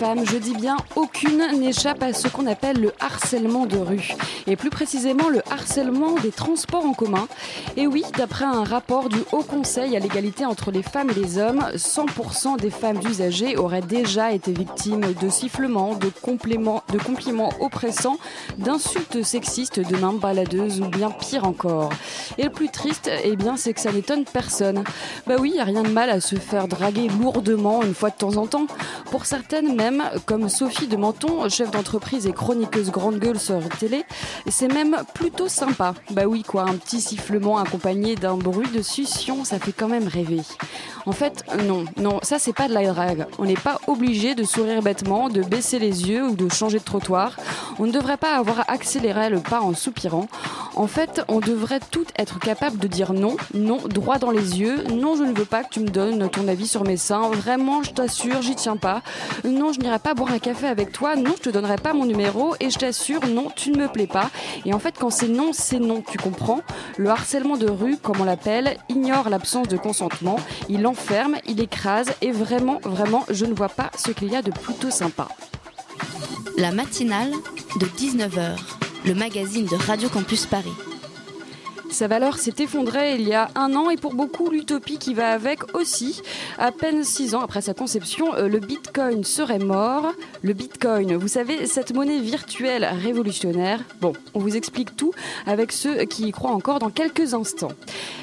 je dis bien aucune, n'échappe à ce qu'on appelle le harcèlement de rue. Et plus précisément le harcèlement des transports en commun. Et oui, d'après un rapport du Haut Conseil à l'égalité entre les femmes et les hommes, 100% des femmes usagées auraient déjà été victimes de sifflements, de, compléments, de compliments oppressants, d'insultes sexistes, de mains baladeuses ou bien pire encore. Et le plus triste, eh bien, c'est que ça n'étonne personne. Bah oui, y a rien de mal à se faire draguer lourdement une fois de temps en temps. Pour certaines même, comme Sophie de Menton, chef d'entreprise et chroniqueuse grande gueule sur télé, c'est même plutôt sympa. Bah oui quoi, un petit sifflement accompagné d'un bruit de succion, ça fait quand même rêver. En fait, non, non, ça c'est pas de la drague. On n'est pas obligé de sourire bêtement, de baisser les yeux ou de changer de trottoir. On ne devrait pas avoir accéléré le pas en soupirant. En fait, on devrait toutes être capable de dire non, non, droit dans les yeux. Non, je ne veux pas que tu me donnes ton avis sur mes seins. Vraiment, je t'assure, j'y tiens pas. Non, je n'irai pas boire un café avec toi. Non, je te donnerai pas mon numéro. Et je t'assure, non, tu ne me plais pas. Et en fait, quand c'est non, c'est non, tu comprends Le harcèlement de rue, comme on l'appelle, ignore l'absence de consentement. Il enferme, il écrase. Et vraiment, vraiment, je ne vois pas ce qu'il y a de plutôt sympa. La matinale de 19h, le magazine de Radio Campus Paris. Sa valeur s'est effondrée il y a un an et pour beaucoup l'utopie qui va avec aussi. À peine six ans après sa conception, euh, le Bitcoin serait mort. Le Bitcoin, vous savez, cette monnaie virtuelle révolutionnaire. Bon, on vous explique tout avec ceux qui y croient encore dans quelques instants.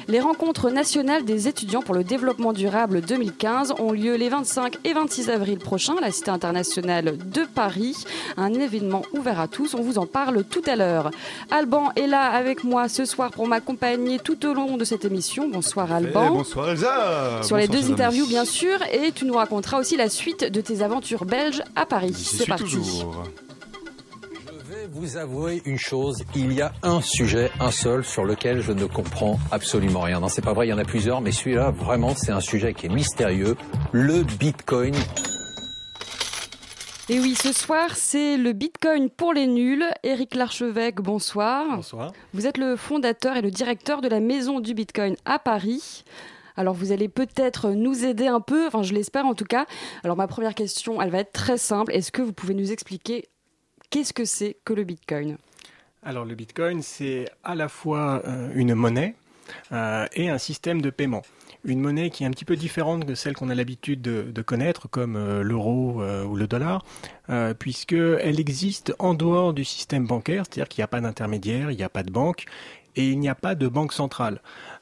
Les rencontres nationales des étudiants pour le développement durable 2015 ont lieu les 25 et 26 avril prochains à la Cité internationale de Paris. Un événement ouvert à tous, on vous en parle tout à l'heure. Alban est là avec moi ce soir pour m'accompagner tout au long de cette émission. Bonsoir Alban. Eh, bonsoir Elsa Sur les deux interviews, bien sûr, et tu nous raconteras aussi la suite de tes aventures belges à Paris. C'est suis parti. toujours. Je vais vous avouer une chose, il y a un sujet, un seul, sur lequel je ne comprends absolument rien. Non, c'est pas vrai, il y en a plusieurs, mais celui-là, vraiment, c'est un sujet qui est mystérieux. Le Bitcoin. Et oui, ce soir, c'est le Bitcoin pour les nuls. Éric Larchevêque, bonsoir. Bonsoir. Vous êtes le fondateur et le directeur de la Maison du Bitcoin à Paris. Alors vous allez peut-être nous aider un peu, enfin je l'espère en tout cas. Alors ma première question, elle va être très simple. Est-ce que vous pouvez nous expliquer qu'est-ce que c'est que le Bitcoin? Alors le Bitcoin, c'est à la fois euh, une monnaie euh, et un système de paiement. Une monnaie qui est un petit peu différente de celle qu'on a l'habitude de, connaître, comme euh, l'euro euh, ou le dollar, euh, puisqu'elle existe en dehors du système bancaire, c'est-à-dire qu'il n'y a pas d'intermédiaire, il n'y a pas de banque et il n'y a pas de banque centrale.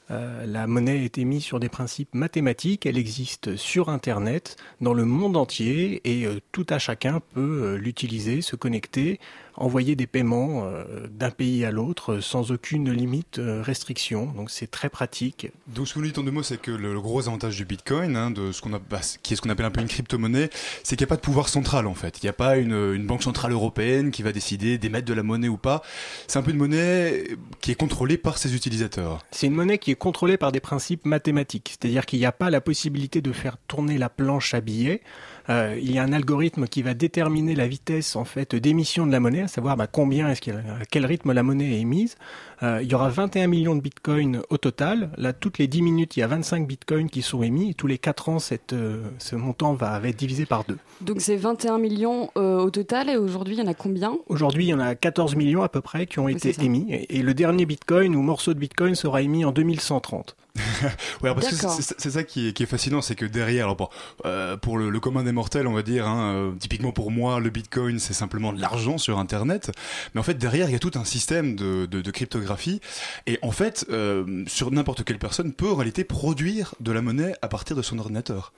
La monnaie est émise sur des principes mathématiques, elle existe sur Internet, dans le monde entier, et tout à chacun peut l'utiliser, se connecter, envoyer des paiements euh, d'un pays à l'autre euh, sans aucune limite, euh, restriction. Donc c'est très pratique. Donc ce que vous dites en deux mots, c'est que le, le gros avantage du Bitcoin, hein, de ce qu'on a, bah, qui est ce qu'on appelle un peu une crypto-monnaie, c'est qu'il n'y a pas de pouvoir central en fait. Il n'y a pas une, une banque centrale européenne qui va décider d'émettre de la monnaie ou pas. C'est un peu une monnaie qui est contrôlée par ses utilisateurs. C'est une monnaie qui est contrôlée par des principes mathématiques, c'est-à-dire qu'il n'y a pas la possibilité de faire tourner la planche à billets. Euh, il y a un algorithme qui va déterminer la vitesse en fait d'émission de la monnaie, à savoir bah, combien est-ce à quel rythme la monnaie est émise. Euh, il y aura 21 millions de bitcoins au total. Là, toutes les 10 minutes, il y a 25 bitcoins qui sont émis. Et tous les 4 ans, cette, euh, ce montant va, va être divisé par deux. Donc c'est 21 millions au total et aujourd'hui il y en a combien? Aujourd'hui, il y en a 14 millions à peu près qui ont Oui, été émis. Et, et le dernier bitcoin ou morceau de bitcoin sera émis en 2130. Ouais, parce que c'est ça qui est, qui est fascinant, c'est que derrière, alors bon, euh, pour le, le commun des mortels, on va dire, hein, euh, typiquement pour moi, le Bitcoin, c'est simplement de l'argent sur Internet, mais en fait derrière, il y a tout un système de, de, de cryptographie, et en fait, euh, sur n'importe quelle personne peut en réalité produire de la monnaie à partir de son ordinateur.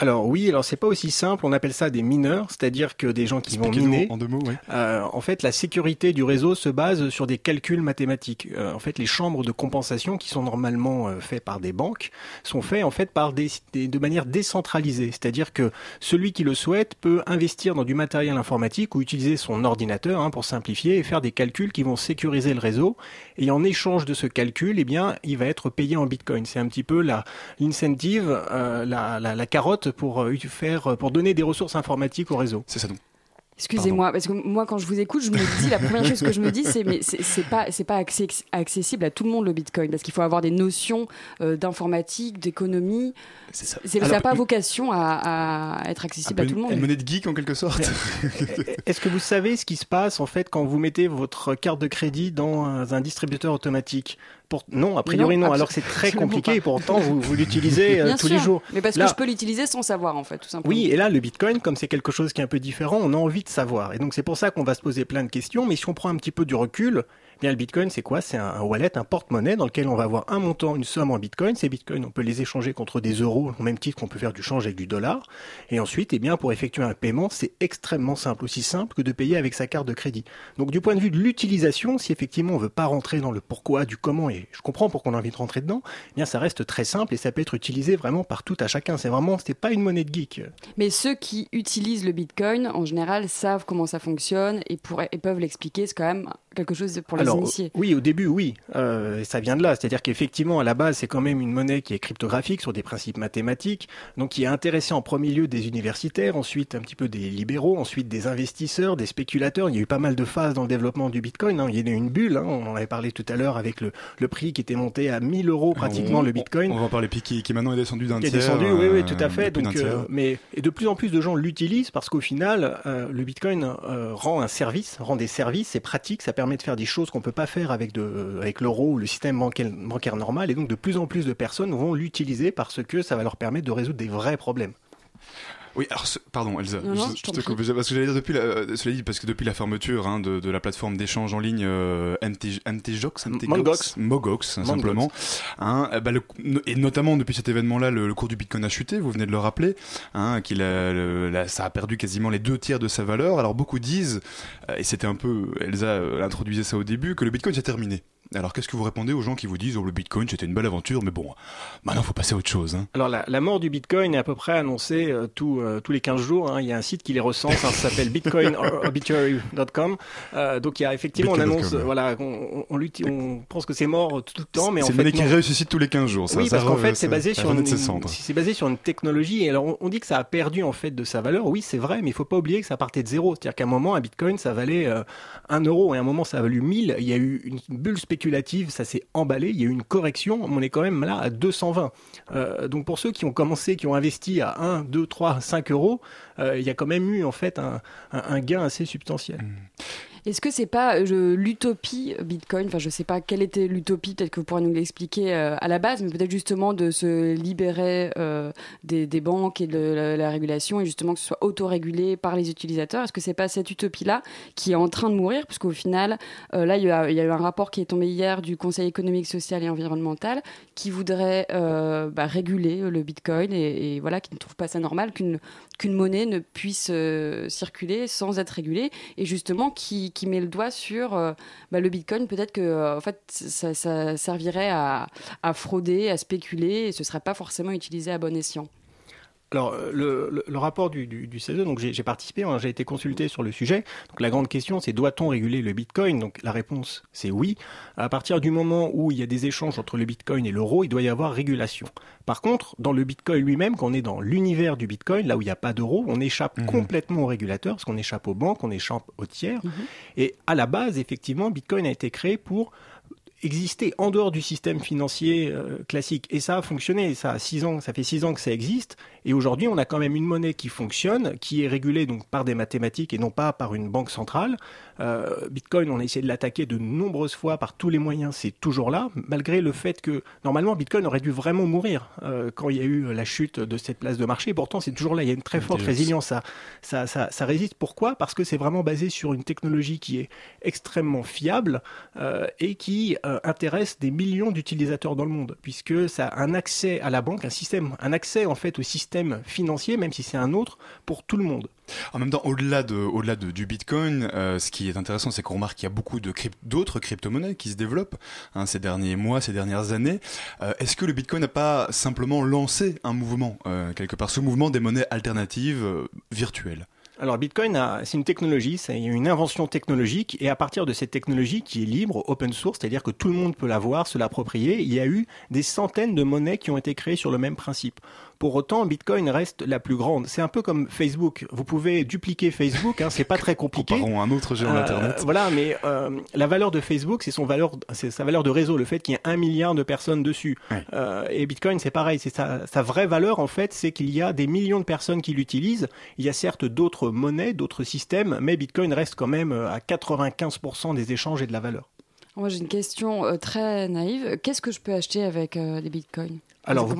Alors oui, alors c'est pas aussi simple. On appelle ça des mineurs, c'est-à-dire que des gens qui vont miner. en deux mots, oui. Euh, en fait, la sécurité du réseau se base sur des calculs mathématiques. Euh, en fait, les chambres de compensation qui sont normalement euh, faits par des banques sont faits en fait par des, des- de manière décentralisée. C'est-à-dire que celui qui le souhaite peut investir dans du matériel informatique ou utiliser son ordinateur hein, pour simplifier et faire des calculs qui vont sécuriser le réseau. Et en échange de ce calcul, eh bien, il va être payé en Bitcoin. C'est un petit peu la l'incentive, euh, la, la, la carotte pour euh, faire pour donner des ressources informatiques au réseau. C'est ça donc. Excusez-moi, parce que moi, quand je vous écoute, je me dis, la première chose que je me dis, c'est mais c'est pas, c'est pas accessible à tout le monde le Bitcoin, parce qu'il faut avoir des notions euh, d'informatique, d'économie. C'est ça. C'est- Ça Alors, n'a pas vocation à, à être accessible peu à tout le monde. une monnaie de geek en quelque sorte. Est-ce que vous savez ce qui se passe en fait quand vous mettez votre carte de crédit dans un distributeur automatique? Pour... Non, a priori Non, alors que c'est très compliqué et pourtant vous, vous l'utilisez euh, tous sûr, les jours. Mais parce Là- que je peux l'utiliser sans savoir, en fait, tout simplement. Oui, et là, le Bitcoin, comme c'est quelque chose qui est un peu différent, on a envie de savoir. Et donc, c'est pour ça qu'on va se poser plein de questions. Mais si on prend un petit peu du recul, bien, le Bitcoin, c'est quoi? C'est un, wallet, un porte-monnaie dans lequel on va avoir un montant, une somme en Bitcoin. Ces Bitcoins, on peut les échanger contre des euros, au même titre qu'on peut faire du change avec du dollar. Et ensuite, eh bien, pour effectuer un paiement, c'est extrêmement simple, aussi simple que de payer avec sa carte de crédit. Donc, du point de vue de l'utilisation, si effectivement on veut pas rentrer dans le pourquoi, du comment, et je comprends pourquoi on a envie de rentrer dedans, eh bien, ça reste très simple et ça peut être utilisé vraiment par tout à chacun. C'est vraiment, c'est pas une monnaie de geek. Mais ceux qui utilisent le Bitcoin, en général, savent comment ça fonctionne et, pourraient- et peuvent l'expliquer. C'est quand même quelque chose pour les Alors, initiés. oui, au début, oui, euh, ça vient de là. C'est-à-dire qu'effectivement, à la base, c'est quand même une monnaie qui est cryptographique sur des principes mathématiques, donc qui a intéressé en premier lieu des universitaires, ensuite un petit peu des libéraux, ensuite des investisseurs, des spéculateurs. Il y a eu pas mal de phases dans le développement du Bitcoin. hein. Il y a eu une bulle, hein. on en avait parlé tout à l'heure avec le, le prix qui était monté à 1000 euros pratiquement On- le Bitcoin. On va en parler, puis qui, qui maintenant est descendu d'un Qui est tiers. descendu, oui, oui, euh, tout à fait. Donc, euh, tiers. mais et de plus en plus de gens l'utilisent parce qu'au final, euh, le Bitcoin euh, rend un service, rend des services, c'est pratique, ça permet de faire des choses qu'on peut pas faire avec l'euro ou le système bancaire, bancaire normal. Et donc, de plus en plus de personnes vont l'utiliser parce que ça va leur permettre de résoudre des vrais problèmes. Oui, alors, ce- pardon, Elsa, Non, non, je, te coupe, parce que j'allais dire depuis la, euh, cela dit, parce que depuis la fermeture hein, de, de la plateforme d'échange en ligne euh, MT, MTGOX. Mogox, hein, simplement, hein, euh, bah, le- et notamment depuis cet événement-là, le, le cours du Bitcoin a chuté, vous venez de le rappeler, hein, qu'il a, le- ça a perdu quasiment les deux tiers de sa valeur. Alors beaucoup disent, euh, et c'était un peu, Elsa introduisait ça au début, que le Bitcoin c'est terminé. Alors qu'est-ce que vous répondez aux gens qui vous disent, oh le Bitcoin c'était une belle aventure, mais bon, maintenant faut passer à autre chose. Hein. Alors, la, la mort du Bitcoin est à peu près annoncée euh, tout, euh, tous les 15 jours. hein. Il y a un site qui les recense, hein, ça s'appelle bitcoinobituary.com. Euh, donc, il y a effectivement, on annonce, voilà, on, on, on l'uti- on pense que c'est mort tout le temps, mais en c'est fait, une monnaie qui ressuscite tous les 15 jours. Ça, oui, parce qu'en fait, c'est basé sur une, c'est basé sur une technologie. Et alors, on, dit que ça a perdu en fait de sa valeur. Oui, c'est vrai, mais il faut pas oublier que ça partait de zéro. C'est-à-dire qu'à un moment, un Bitcoin, ça valait euh, 1 euro, et à un moment, ça a valu 1000. Il y a eu une bulle spéculative, ça s'est emballé. Il y a eu une correction. On est quand même là à 220. Euh, donc, pour ceux qui ont commencé, qui ont investi à 1, 2, 3, 5 euros, euh, il y a quand même eu en fait un, gain assez substantiel. Est-ce que c'est pas euh, l'utopie Bitcoin Enfin, je sais pas quelle était l'utopie. Peut-être que vous pourrez nous l'expliquer euh, à la base, mais peut-être justement de se libérer euh, des, banques et de la, la régulation et justement que ce soit autorégulé par les utilisateurs. Est-ce que c'est pas cette utopie-là qui est en train de mourir? Parce qu'au final, euh, là, il y, a, eu un rapport qui est tombé hier du Conseil économique, social et environnemental qui voudrait euh, bah, réguler le Bitcoin et, et voilà, qui ne trouve pas ça normal qu'une qu'une monnaie ne puisse euh, circuler sans être régulée et justement qui, qui met le doigt sur euh, bah, le Bitcoin. Peut-être que euh, en fait, ça, servirait à, à frauder, à spéculer et ce serait pas forcément utilisé à bon escient. Alors, euh, le, le- le rapport du, du, du CESE, donc j'ai j'ai participé, hein, j'ai été consulté sur le sujet. Donc, la grande question, c'est doit-on réguler le Bitcoin? Donc, la réponse, c'est oui. À partir du moment où il y a des échanges entre le Bitcoin et l'euro, il doit y avoir régulation. Par contre, dans le Bitcoin lui-même, quand on est dans l'univers du Bitcoin, là où il n'y a pas d'euro, on échappe Mhm. complètement aux régulateurs, parce qu'on échappe aux banques, on échappe aux tiers. Mhm. Et à la base, effectivement, Bitcoin a été créé pour exister en dehors du système financier euh, classique. Et ça a fonctionné. Ça a six ans, ça fait six ans que ça existe. Et aujourd'hui, on a quand même une monnaie qui fonctionne, qui est régulée donc par des mathématiques et non pas par une banque centrale. Euh, Bitcoin, on a essayé de l'attaquer de nombreuses fois par tous les moyens. C'est toujours là, malgré le fait que normalement Bitcoin aurait dû vraiment mourir euh, quand il y a eu la chute de cette place de marché. Pourtant, c'est toujours là. Il y a une très forte résilience. Ça, ça, ça, ça résiste. Pourquoi? Parce que c'est vraiment basé sur une technologie qui est extrêmement fiable euh, et qui intéresse des millions d'utilisateurs dans le monde, puisque ça a un accès à la banque, un système, un accès en fait au système système financier, même si c'est un autre, pour tout le monde. En même temps, au-delà de, au-delà de, du Bitcoin, euh, ce qui est intéressant, c'est qu'on remarque qu'il y a beaucoup de crypt- d'autres crypto-monnaies qui se développent hein, ces derniers mois, ces dernières années. Euh, est-ce que le Bitcoin n'a pas simplement lancé un mouvement, euh, quelque part, ce mouvement des monnaies alternatives virtuelles? Alors Bitcoin, a- c'est une technologie, c'est une invention technologique, et à partir de cette technologie qui est libre, open source, c'est-à-dire que tout le monde peut l'avoir, se l'approprier, il y a eu des centaines de monnaies qui ont été créées sur le même principe. Pour autant, Bitcoin reste la plus grande. C'est un peu comme Facebook. Vous pouvez dupliquer Facebook, hein, c'est pas très compliqué. Comparons un autre géant Euh, d'Internet. Voilà, mais euh, la valeur de Facebook, c'est son valeur, c'est sa valeur de réseau, le fait qu'il y ait un milliard de personnes dessus. Euh, et Bitcoin, c'est pareil, c'est sa, sa vraie valeur en fait, c'est qu'il y a des millions de personnes qui l'utilisent. Il y a certes d'autres monnaies, d'autres systèmes, mais Bitcoin reste quand même à 95% des échanges et de la valeur. Moi, j'ai une question euh, très naïve. Qu'est-ce que je peux acheter avec euh, des bitcoins? Alors,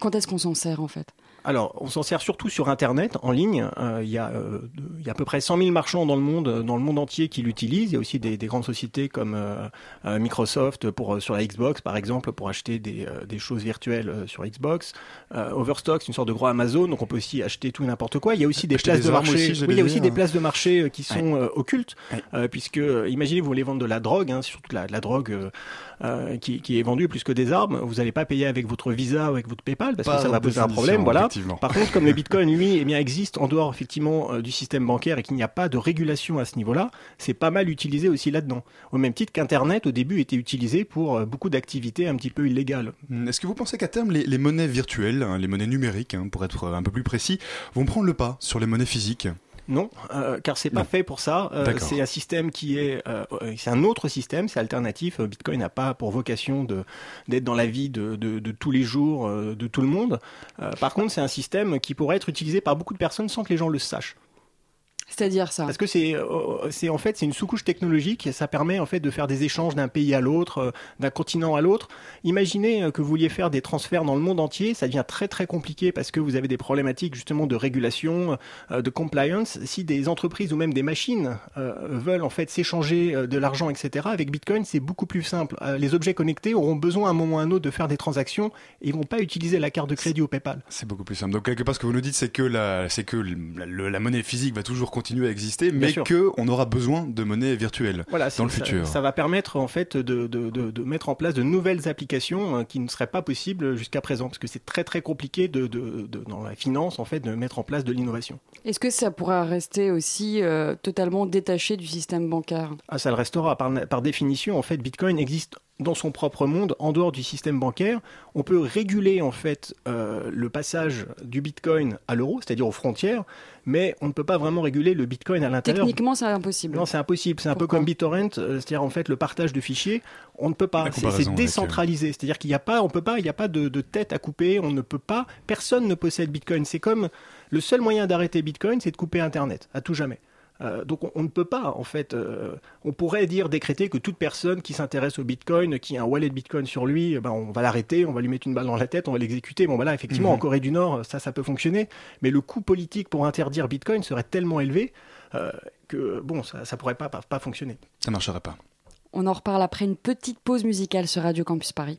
Quand est-ce qu'on s'en sert en fait? Alors, on s'en sert surtout sur Internet, en ligne. Euh, il, y a, euh, de- il y a à peu près 100 000 marchands dans le monde, euh, dans le monde entier qui l'utilisent. Il y a aussi des, des grandes sociétés comme euh, euh, Microsoft pour euh, sur la Xbox, par exemple, pour acheter des, euh, des choses virtuelles euh, sur Xbox. Euh, Overstock, c'est une sorte de gros Amazon, donc on peut aussi acheter tout et n'importe quoi. Il y a aussi des places des de marché. aussi, oui, il y a aussi des places de marché euh, qui sont euh, occultes, Ouais. euh, puisque euh, imaginez vous voulez vendre de la drogue, hein, surtout de la, de la drogue. euh, euh, qui, qui est vendue plus que des armes, vous n'allez pas payer avec votre Visa ou avec votre PayPal parce Par que ça va poser un problème. Voilà. Effectivement. Par contre, comme le Bitcoin, lui, eh bien, existe en dehors effectivement euh, du système bancaire et qu'il n'y a pas de régulation à ce niveau-là, c'est pas mal utilisé aussi là-dedans. Au même titre qu'Internet, au début, était utilisé pour euh, beaucoup d'activités un petit peu illégales. Hmm, Est-ce que vous pensez qu'à terme, les, les monnaies virtuelles, hein, les monnaies numériques, hein, pour être un peu plus précis, vont prendre le pas sur les monnaies physiques? Non, euh, car c'est pas Non. fait pour ça. Euh, c'est un système qui est, euh, euh, c'est un autre système, c'est alternatif. Bitcoin n'a pas pour vocation de d'être dans la vie de, de, de tous les jours de tout le monde. Euh, par contre, c'est un système qui pourrait être utilisé par beaucoup de personnes sans que les gens le sachent. C'est-à-dire ça Parce que c'est, euh, c'est en fait, c'est une sous-couche technologique. et Ça permet en fait de faire des échanges d'un pays à l'autre, euh, d'un continent à l'autre. Imaginez euh, que vous vouliez faire des transferts dans le monde entier, ça devient très très compliqué parce que vous avez des problématiques justement de régulation, de compliance. Si des entreprises ou même des machines veulent en fait s'échanger de l'argent, etc. Avec Bitcoin, c'est beaucoup plus simple. Les objets connectés auront besoin à un moment ou à un autre de faire des transactions et ils vont pas utiliser la carte de crédit ou PayPal. C'est beaucoup plus simple. Donc quelque part, ce que vous nous dites, c'est que la, c'est que la monnaie physique va toujours continuer à exister, mais sûr. que on aura besoin de monnaie virtuelle. Voilà, Dans le ça- futur. Ça va permettre en fait de, de, de, de mettre en place de nouvelles applications euh, qui ne seraient pas possibles jusqu'à présent, parce que c'est très très compliqué de, de, de- dans la finance en fait de mettre en place de l'innovation. Est-ce que ça pourra rester aussi euh, totalement détaché du système bancaire? Ah, ça le restera par, par définition. En fait, Bitcoin existe dans son propre monde, en dehors du système bancaire. On peut réguler en fait euh, le passage du Bitcoin à l'euro, c'est-à-dire aux frontières, mais on ne peut pas vraiment réguler le Bitcoin à l'intérieur. Techniquement, c'est impossible. Non, c'est impossible. C'est un peu comme BitTorrent, euh, c'est-à-dire en fait le partage de fichiers. On ne peut pas. C'est euh, décentralisé. C'est-à-dire qu'il n'y a pas, on peut pas, il n'y a pas de, de tête à couper. On ne peut pas. Personne ne possède Bitcoin. C'est comme le seul moyen d'arrêter Bitcoin, c'est de couper Internet à tout jamais. Euh, donc on, on ne peut pas, en fait, euh, on pourrait dire, décréter que toute personne qui s'intéresse au Bitcoin, qui a un wallet Bitcoin sur lui, eh ben, on va l'arrêter, on va lui mettre une balle dans la tête, on va l'exécuter. Bon, voilà, effectivement, Mhm. en Corée du Nord, ça, ça peut fonctionner, mais le coût politique pour interdire Bitcoin serait tellement élevé euh, que, bon, ça, ça pourrait pas, pas, pas fonctionner. Ça marcherait pas. On en reparle après une petite pause musicale sur Radio Campus Paris.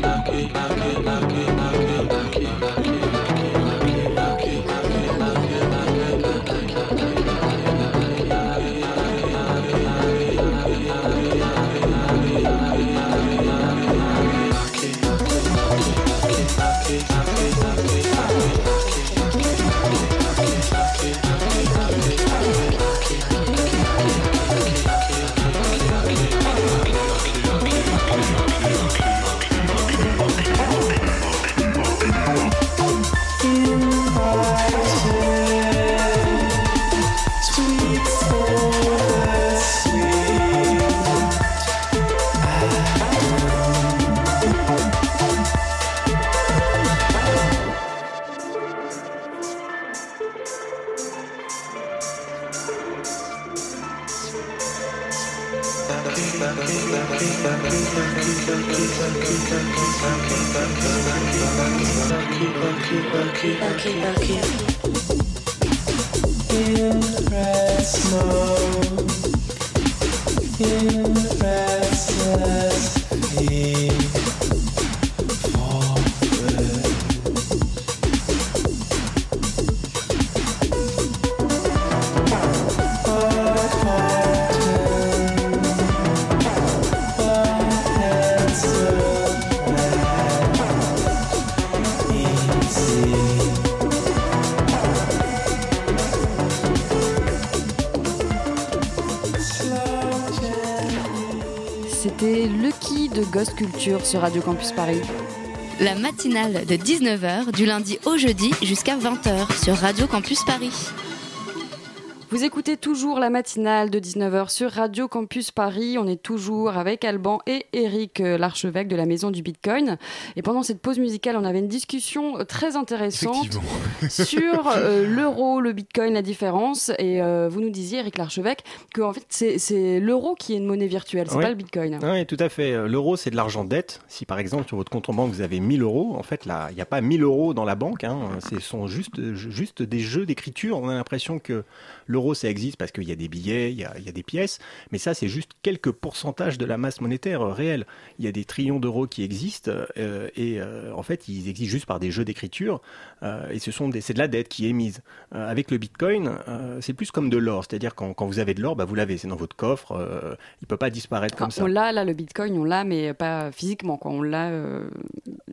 Sur Radio Campus Paris. La matinale de 19h du lundi au jeudi jusqu'à 20h sur Radio Campus Paris. Vous écoutez toujours la matinale de 19h sur Radio Campus Paris. On est toujours avec Alban et Eric, euh, l'archevêque de la Maison du Bitcoin. Et pendant cette pause musicale, on avait une discussion euh, très intéressante sur euh, l'euro, le Bitcoin, la différence. Et euh, vous nous disiez, Eric l'archevêque, que en fait, c'est- c'est l'euro qui est une monnaie virtuelle, c'est Oui. pas le Bitcoin. Oui, tout à fait. L'euro, c'est de l'argent dette. Si par exemple, sur votre compte en banque, vous avez 1000 euros, en fait, là, il n'y a pas 1000 euros dans la banque. Hein. Ce sont juste, juste des jeux d'écriture. On a l'impression que l'euro, ça existe parce qu'il y a des billets, il y a, il y a des pièces. Mais ça, c'est juste quelques pourcentages de la masse monétaire euh, réelle. Il y a des trillions d'euros qui existent euh, et euh, en fait, ils existent juste par des jeux d'écriture. euh, et ce sont des, c'est de la dette qui est émise. Avec le Bitcoin, c'est plus comme de l'or. C'est-à-dire quand, quand vous avez de l'or, bah, vous l'avez, c'est dans votre coffre. il peut pas disparaître comme Ah, ça. on l'a, là, le Bitcoin, on l'a, mais pas physiquement, quoi. On l'a.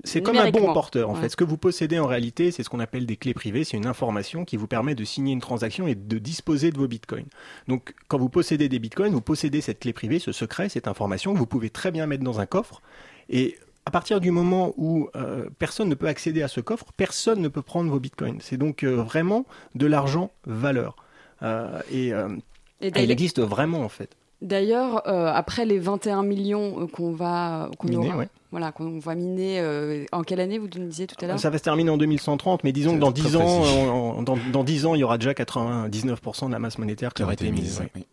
C'est comme un bon porteur. En Ouais. fait, ce que vous possédez en réalité, c'est ce qu'on appelle des clés privées. C'est une information qui vous permet de signer une transaction et de disposer de vos bitcoins. Donc, quand vous possédez des bitcoins, vous possédez cette clé privée, ce secret, cette information que vous pouvez très bien mettre dans un coffre. Et à partir du moment où euh, personne ne peut accéder à ce coffre, personne ne peut prendre vos bitcoins. C'est donc euh, vraiment de l'argent valeur. Euh, et Et il existe vraiment en fait. D'ailleurs, euh, après les 21 millions euh, qu'on va, qu'on Miner, aura- ouais. voilà, qu'on va miner, euh, en quelle année vous nous disiez tout à l'heure? Ça va se terminer en 2130, mais disons que dans très 10 ans, dans, dans 10 ans, il y aura déjà 99% de la masse monétaire qui aura été mise. ouais.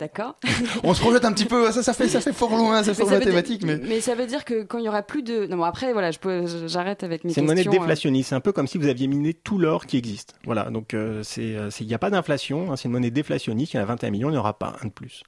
D'accord. On se projette un petit peu, ça, ça fait, ça fait fort loin, ça fait fort mathématique, mais. mais ça veut dire que quand il y aura plus de. Non, bon, après, voilà, je peux, j'arrête avec mes C'est une monnaie euh. déflationniste. C'est un peu comme si vous aviez miné tout l'or qui existe. Voilà. Donc, euh, c'est, euh, c'est- il n'y a pas d'inflation. hein, c'est une monnaie déflationniste. Il y en a 21 millions. Il n'y en aura pas un de plus.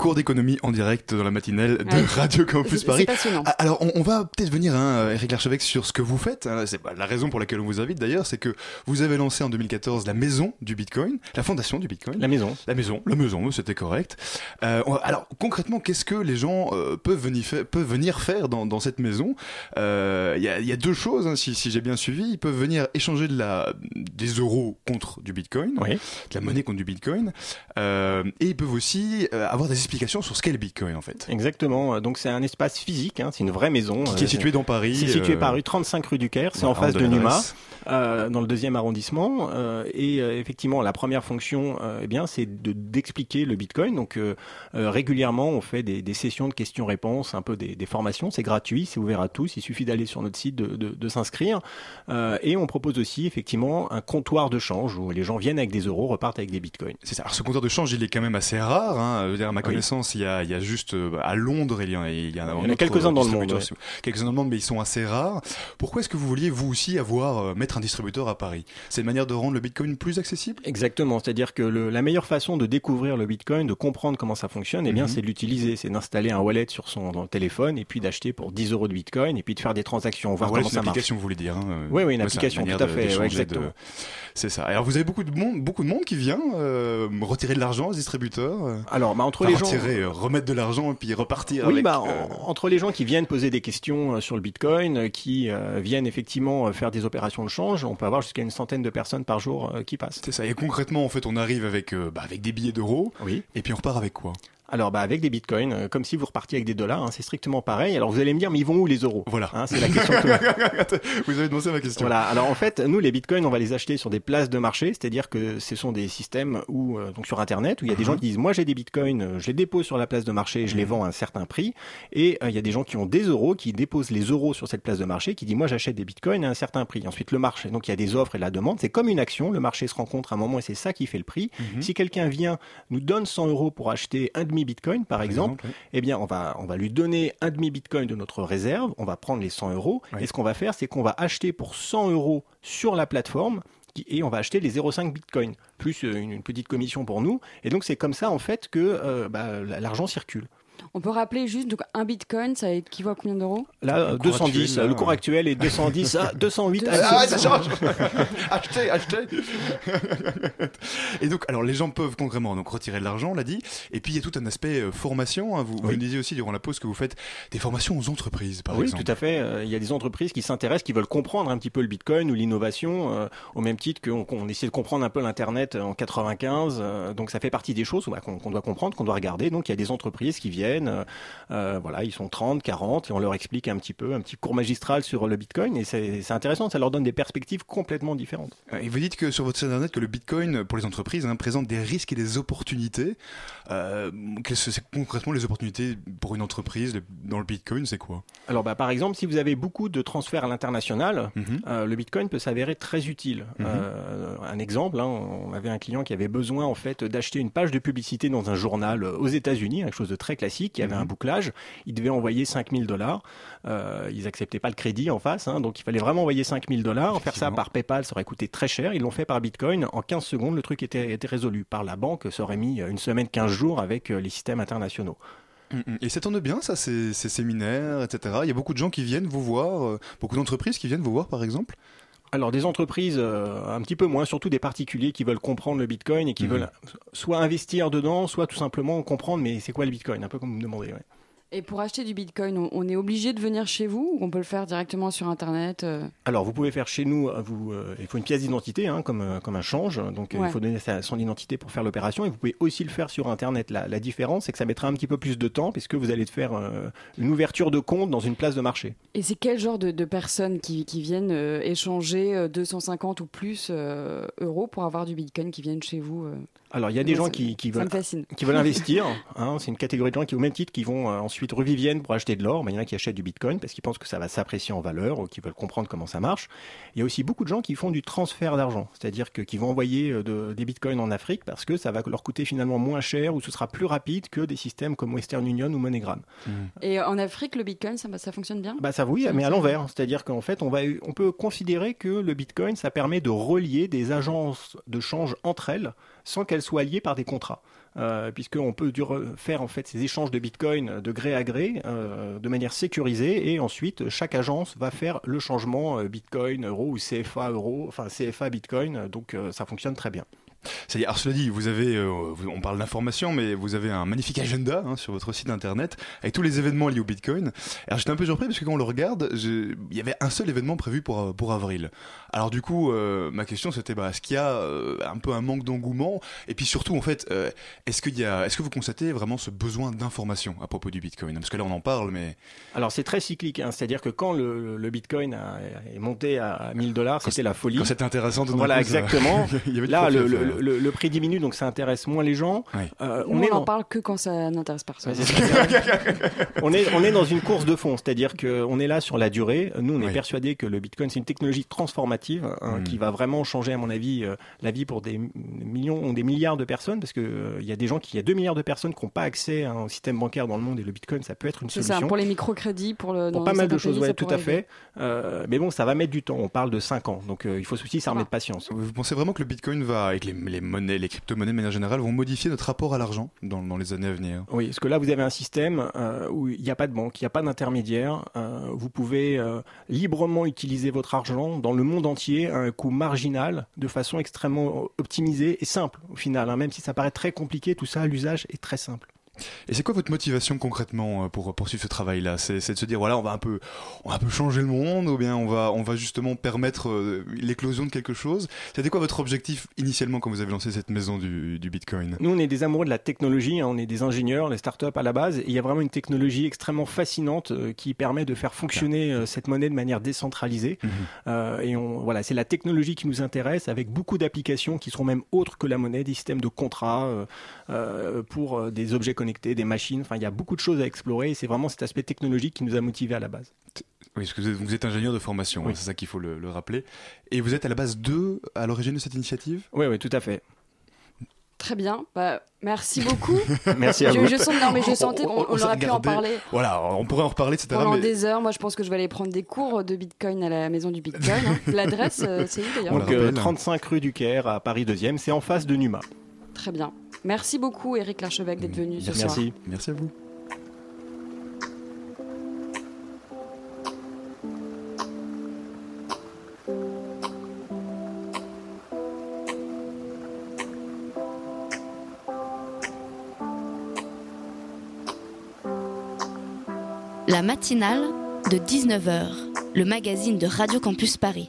Cours d'économie en direct dans la matinale de Ouais. Radio Campus Paris. C'est passionnant. Alors, on, on va peut-être venir, hein, Eric Larchevêque, sur ce que vous faites. hein. C'est la raison pour laquelle on vous invite d'ailleurs, c'est que vous avez lancé en 2014 la maison du Bitcoin, la fondation du Bitcoin. La maison. La maison, la maison, c'était correct. Euh, on- alors concrètement, qu'est-ce que les gens euh, peuvent, venir faire, peuvent venir faire dans, dans cette maison? Euh, Il y, a, il y a deux choses, hein, si, si j'ai bien suivi. Ils peuvent venir échanger de la, des euros contre du Bitcoin, Oui. de la monnaie contre du Bitcoin, euh, et ils peuvent aussi euh, avoir des explications sur ce qu'est le Bitcoin en fait. Exactement. Donc, c'est un espace physique. hein, C'est une vraie maison. Qui, qui Euh, est situé dans Paris. C'est situé par rue 35 rue du Caire, c'est en face de Numa, euh, dans le deuxième arrondissement. euh, et effectivement, la première fonction, eh bien, c'est de d'expliquer le Bitcoin. Donc régulièrement, on fait des, des sessions de questions-réponses, un peu des, des formations. C'est gratuit, c'est ouvert à tous. Il suffit d'aller sur notre site de, de, de s'inscrire. Et on propose aussi effectivement un comptoir de change où les gens viennent avec des euros, repartent avec des Bitcoins. C'est ça. Alors ce compteur de change, il est quand même assez rare. Hein. Je veux dire, à ma. Connaissance, il y a, il y a juste euh, à Londres, il y en a, il y en a, a quelques-uns dans le monde, distributeur. Quelques-uns dans le monde, mais ils sont assez rares. Pourquoi est-ce que vous vouliez vous aussi avoir euh, mettre un distributeur à Paris? C'est une manière de rendre le Bitcoin plus accessible? Exactement, c'est-à-dire que le- la meilleure façon de découvrir le Bitcoin, de comprendre comment ça fonctionne, eh bien, Mhm. c'est de l'utiliser, c'est d'installer un wallet sur son dans le téléphone et puis d'acheter pour 10 euros de Bitcoin et puis de faire des transactions, voir Ah, voilà, comment c'est ça une marche. application, vous voulez dire. Hein. euh, Oui, oui, une ouais, application, manière tout à fait, ouais, exactement. de- C'est ça. Alors vous avez beaucoup de monde, beaucoup de monde qui vient euh, retirer de l'argent aux distributeurs. Alors, bah, entre enfin, les gens. Euh, remettre de l'argent et puis repartir Oui, avec. bah, euh, en- entre les gens qui viennent poser des questions euh, sur le Bitcoin, qui viennent effectivement faire des opérations de change, on peut avoir jusqu'à une centaine de personnes par jour qui passent. C'est ça. Et concrètement, en fait, on arrive avec, bah, avec des billets d'euros Oui. et puis on repart avec quoi? Alors, bah, avec des bitcoins, euh, comme si vous repartiez avec des dollars, hein, c'est strictement pareil. Alors, vous allez me dire, mais ils vont où les euros? Voilà. Hein, C'est la question que Vous avez demandé ma question. Voilà. Alors en fait, nous les bitcoins, on va les acheter sur des places de marché, c'est-à-dire que ce sont des systèmes où euh, donc sur internet où il y a des gens qui disent moi j'ai des bitcoins, euh, je les dépose sur la place de marché, je les vends à un certain prix, et euh, il y a des gens qui ont des euros qui déposent les euros sur cette place de marché, qui dit moi j'achète des bitcoins à un certain prix. Ensuite le marché, donc il y a des offres et la demande, c'est comme une action, le marché se rencontre à un moment et c'est ça qui fait le prix. Mhm. Si quelqu'un vient nous donne 100 euros pour acheter un demi bitcoin par exemple, eh bien, on va, on va lui donner un demi-bitcoin de notre réserve, on va prendre les 100 euros, Oui. et ce qu'on va faire, c'est qu'on va acheter pour 100 euros sur la plateforme, et on va acheter les 0,5 bitcoin, plus euh, une, une petite commission pour nous. Et donc, c'est comme ça, en fait, que euh, bah, l'argent circule. On peut rappeler juste, donc un bitcoin, ça équivaut à combien d'euros? Là, euh, Le cours 210, actuel, le cours ouais. actuel est 210 à 208. à- Ah, ça change Achetez, achetez Et donc, alors les gens peuvent concrètement donc retirer de l'argent, on l'a dit. Et puis il y a tout un aspect euh, formation. hein. Vous, vous Oui. me disiez aussi durant la pause que vous faites des formations aux entreprises, par oui, exemple. tout à fait. Euh, Il y a des entreprises qui s'intéressent, qui veulent comprendre un petit peu le Bitcoin ou l'innovation, euh, au même titre qu'on qu'on essaie de comprendre un peu l'Internet en 95. euh, donc ça fait partie des choses bah, qu'on qu'on doit comprendre, qu'on doit regarder. Donc il y a des entreprises qui viennent, euh, euh, voilà, ils sont 30, 40, et on leur explique un petit peu, un petit cours magistral sur le Bitcoin. Et c'est intéressant, ça leur donne des perspectives complètement différentes. Euh, Et vous dites que sur votre site internet que le Bitcoin pour les entreprises hein, présente des risques et des opportunités. Euh, c'est concrètement les opportunités pour une entreprise dans le Bitcoin C'est quoi? Alors bah, par exemple, si vous avez beaucoup de transferts à l'international, Mhm. Euh, le Bitcoin peut s'avérer très utile. Mhm. Un exemple, hein, on avait un client qui avait besoin en fait d'acheter une page de publicité dans un journal aux États-Unis, quelque chose de très classique, qui avait Mhm. un bouclage. Il devait envoyer 5000 dollars. Euh, ils acceptaient pas le crédit en face, hein, donc il fallait vraiment envoyer 5000 dollars. Faire ça par PayPal, ça aurait coûté très cher. Ils l'ont fait par Bitcoin. En 15 secondes, le truc était, était résolu. Par la banque, ça aurait mis une semaine, 15 jours avec euh, les systèmes internationaux. Mhm. Et ça tourne bien, ça, ces, ces séminaires, etc. Il y a beaucoup de gens qui viennent vous voir, euh, beaucoup d'entreprises qui viennent vous voir, par exemple? Alors des entreprises euh, un petit peu moins, surtout des particuliers qui veulent comprendre le Bitcoin et qui Mhm. veulent soit investir dedans, soit tout simplement comprendre mais c'est quoi le Bitcoin, un peu comme vous me demandez. ouais. Et pour acheter du bitcoin, on, est obligé de venir chez vous ou on peut le faire directement sur internet euh Alors vous pouvez faire chez nous, euh, vous, euh, il faut une pièce d'identité hein, comme, comme un change, donc Ouais. il faut donner sa- son identité pour faire l'opération et vous pouvez aussi le faire sur Internet. La, la différence c'est que ça mettra un petit peu plus de temps puisque vous allez faire euh, une ouverture de compte dans une place de marché. Et c'est quel genre de, de personnes qui, qui viennent euh, échanger euh, 250 ou plus euros pour avoir du bitcoin qui viennent chez vous Alors, il y a des gens qui, qui veulent qui veulent investir. hein, c'est une catégorie de gens qui, au même titre, qui vont euh, ensuite reviviennent pour acheter de l'or. Ben, il y en a qui achètent du bitcoin parce qu'ils pensent que ça va s'apprécier en valeur ou qui veulent comprendre comment ça marche. Il y a aussi beaucoup de gens qui font du transfert d'argent, c'est-à-dire que qui vont envoyer euh, de- des bitcoins en Afrique parce que ça va leur coûter finalement moins cher ou ce sera plus rapide que des systèmes comme Western Union ou MoneyGram. Et en Afrique, le bitcoin, ça, ça fonctionne bien? Bah ça oui, Ça, mais à l'envers. C'est-à-dire qu'en fait, on, va, on peut considérer que le Bitcoin, ça permet de relier des agences de change entre elles sans qu'elles soient liées par des contrats. Euh, Puisqu'on peut faire en fait ces échanges de Bitcoin de gré à gré euh, de manière sécurisée et ensuite chaque agence va faire le changement euh, Bitcoin, euro ou CFA euro, enfin CFA Bitcoin. Donc ça fonctionne très bien. C'est-à-dire, alors cela dit, vous avez, euh, on parle d'information, mais vous avez un magnifique agenda hein, sur votre site internet avec tous les événements liés au Bitcoin. Alors j'étais un peu surpris parce que quand on le regarde, je- il y avait un seul événement prévu pour euh, pour avril. Alors du coup, euh, ma question c'était, bah, est-ce qu'il y a euh, un peu un manque d'engouement? Et puis surtout, en fait, est-ce qu'il y a, est-ce que vous constatez vraiment ce besoin d'information à propos du Bitcoin? Parce que là, on en parle, mais Alors c'est très cyclique, hein. c'est-à-dire que quand le, le Bitcoin a- est monté à 1000 dollars, c'était la folie. quand c'était intéressant, d'un Voilà, ça- exactement. il y avait de Là, le. Le- le- le prix diminue, donc ça intéresse moins les gens. Ouais. Euh, on, n'en dans... parle que quand ça n'intéresse personne. Ouais, c'est ça. on, est, on est dans une course de fond, c'est-à-dire qu'on est là sur la durée. Nous, on est Oui. persuadé que le Bitcoin, c'est une technologie transformative hein, Mm. qui va vraiment changer, à mon avis, euh, la vie pour des millions, des milliards de personnes, parce que euh, il y a des gens qui, il y a 2 milliards de personnes qui n'ont pas accès hein, au système bancaire dans le monde, et le Bitcoin, ça peut être une C'est solution. ça, pour les microcrédits, pour le. Pour pas mal de choses, ouais, tout à fait. Euh, mais bon, ça va mettre du temps. On parle de 5 ans, donc euh, il faut aussi s'armer va. de patience. Vous pensez vraiment que le Bitcoin va, avec les, les monnaies, les crypto-monnaies de manière générale, vont modifier notre rapport à l'argent dans, les années à venir Oui, parce que là, vous avez un système euh, où il n'y a pas de banque, il n'y a pas d'intermédiaire. euh, vous pouvez euh, librement utiliser votre argent dans le monde entier à un coût marginal, de façon extrêmement optimisée et simple au final. hein. même si ça paraît très compliqué, tout ça, l'usage est très simple. Et c'est quoi votre motivation concrètement euh, pour poursuivre ce travail-là? C'est, de se dire voilà on va un peu on va un peu changer le monde ou bien on va on va justement permettre euh, l'éclosion de quelque chose? C'était quoi votre objectif initialement quand vous avez lancé cette maison du, du Bitcoin? Nous, on est des amoureux de la technologie, hein, on est des ingénieurs, les startups à la base, et il y a vraiment une technologie extrêmement fascinante euh, qui permet de faire fonctionner euh, cette monnaie de manière décentralisée. Mhm. Euh, et on, voilà, c'est la technologie qui nous intéresse, avec beaucoup d'applications qui seront même autres que la monnaie, des systèmes de contrats pour des objets connectés, des machines. Enfin, il y a beaucoup de choses à explorer, et c'est vraiment cet aspect technologique qui nous a motivés à la base. Oui, parce que vous êtes, vous êtes ingénieur de formation, Oui. hein, c'est ça qu'il faut le, le rappeler. Et vous êtes à la base deux à l'origine de cette initiative? Oui, oui, tout à fait. Très bien. Bah, merci beaucoup. Merci à je, vous. je sens, non, mais je sentais qu'on on- on on aurait pu en parler Voilà, on pourrait en reparler, etc. pendant mais- des heures. Moi, je pense que je vais aller prendre des cours de Bitcoin à la maison du Bitcoin. hein. L'adresse, euh, c'est où d'ailleurs? On le Donc, euh, rappelle. 35 rue du Caire à Paris 2e, c'est en face de Numa. Très bien. Merci beaucoup, Eric Larchevêque, d'être venu ce soir. Merci. Merci à vous. La matinale de 19h, le magazine de Radio Campus Paris.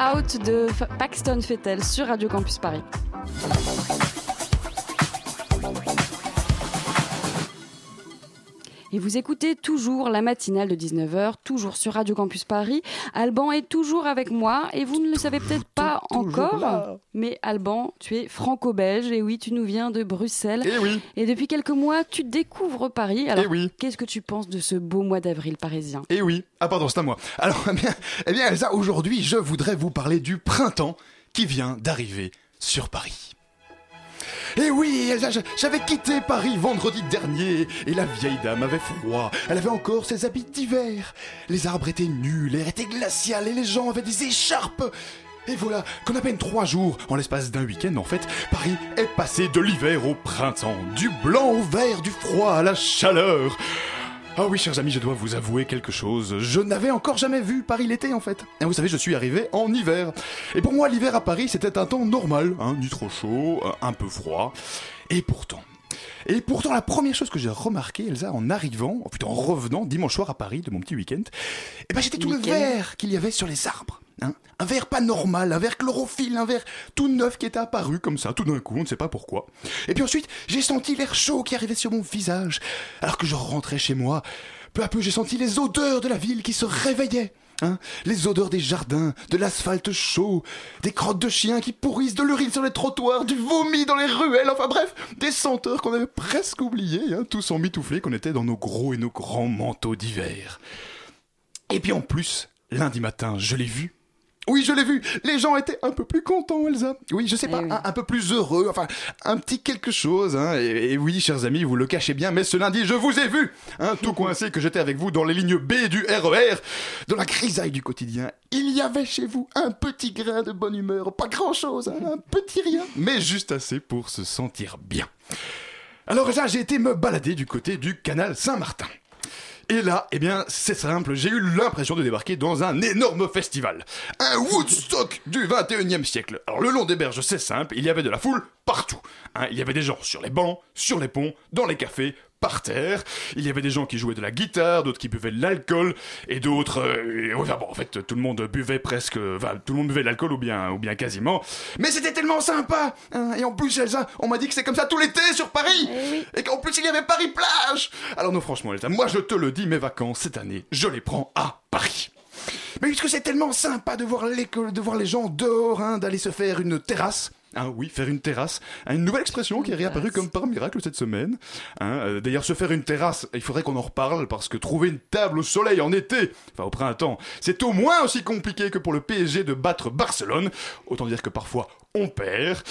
Out de Paxton Fettel sur Radio Campus Paris. Vous écoutez toujours la matinale de 19h, toujours sur Radio Campus Paris. Alban est toujours avec moi et vous ne le savez peut-être pas encore, mais Alban, tu es franco-belge et oui, tu nous viens de Bruxelles. Oui, Et depuis quelques mois, tu découvres Paris. Alors, oui. qu'est-ce que tu penses de ce beau mois d'avril parisien? Eh oui. Ah pardon, c'est à moi. Alors, eh bien, eh bien Elsa, aujourd'hui, je voudrais vous parler du printemps qui vient d'arriver sur Paris. Eh oui, j'avais quitté Paris vendredi dernier et la vieille dame avait froid. Elle avait encore ses habits d'hiver. Les arbres étaient nus, l'air était glacial et les gens avaient des écharpes. Et voilà qu'en à peine trois jours, en l'espace d'un week-end en fait, Paris est passé de l'hiver au printemps, du blanc au vert, du froid à la chaleur. Ah oui, chers amis, je dois vous avouer quelque chose. Je n'avais encore jamais vu Paris l'été, en fait. Et vous savez, je suis arrivé en hiver. Et pour moi, l'hiver à Paris, c'était un temps normal, hein, ni trop chaud, euh, un peu froid. Et pourtant... Et pourtant, la première chose que j'ai remarqué, Elsa, en arrivant, ou plutôt en revenant dimanche soir à Paris de mon petit week-end, eh ben, c'était tout le vert qu'il y avait sur les arbres. Hein. Un vert pas normal, un vert chlorophylle, un vert tout neuf qui était apparu comme ça, tout d'un coup, on ne sait pas pourquoi. Et puis ensuite, j'ai senti l'air chaud qui arrivait sur mon visage. Alors que je rentrais chez moi, peu à peu, j'ai senti les odeurs de la ville qui se réveillaient. Hein les odeurs des jardins, de l'asphalte chaud, des crottes de chiens qui pourrissent, de l'urine sur les trottoirs, du vomi dans les ruelles, enfin bref, des senteurs qu'on avait presque oubliées, hein, tous emmitouflés qu'on était dans nos gros et nos grands manteaux d'hiver. Et puis en plus, lundi matin, je l'ai vu. Oui, je l'ai vu. Les gens étaient un peu plus contents, Elsa. Oui, je sais Eh pas, oui. un, un peu plus heureux. Enfin, un petit quelque chose. Hein. Et, et oui, chers amis, vous le cachez bien, mais ce lundi, je vous ai vu. Hein, tout coincé que j'étais avec vous dans les lignes B du RER, dans la grisaille du quotidien. Il y avait chez vous un petit grain de bonne humeur. Pas grand-chose, hein, un petit rien. Mais juste assez pour se sentir bien. Alors Elsa, j'ai été me balader du côté du canal Saint-Martin. Et là, eh bien, c'est simple, j'ai eu l'impression de débarquer dans un énorme festival. Un Woodstock du 21e siècle. Alors, le long des berges, c'est simple, il y avait de la foule partout. Hein, il y avait des gens sur les bancs, sur les ponts, dans les cafés, par terre. Il y avait des gens qui jouaient de la guitare, d'autres qui buvaient de l'alcool, et d'autres... euh, enfin bon, en fait, tout le monde buvait presque... Enfin, tout le monde buvait de l'alcool, ou bien, ou bien quasiment. Mais c'était tellement sympa hein, Et en plus, Elsa, on m'a dit que c'est comme ça tout l'été sur Paris Et qu'en plus, il y avait Paris-Plage Alors non, franchement, Elsa, moi je te le dis, mes vacances, cette année, je les prends à Paris mais puisque c'est tellement sympa de voir, l'école, de voir les gens dehors, hein, d'aller se faire une terrasse. Hein, oui, faire une terrasse. Hein, une nouvelle expression qui est réapparue comme par miracle cette semaine. Hein, euh, D'ailleurs, se faire une terrasse, il faudrait qu'on en reparle parce que trouver une table au soleil en été, enfin au printemps, c'est au moins aussi compliqué que pour le PSG de battre Barcelone. Autant dire que parfois on perd.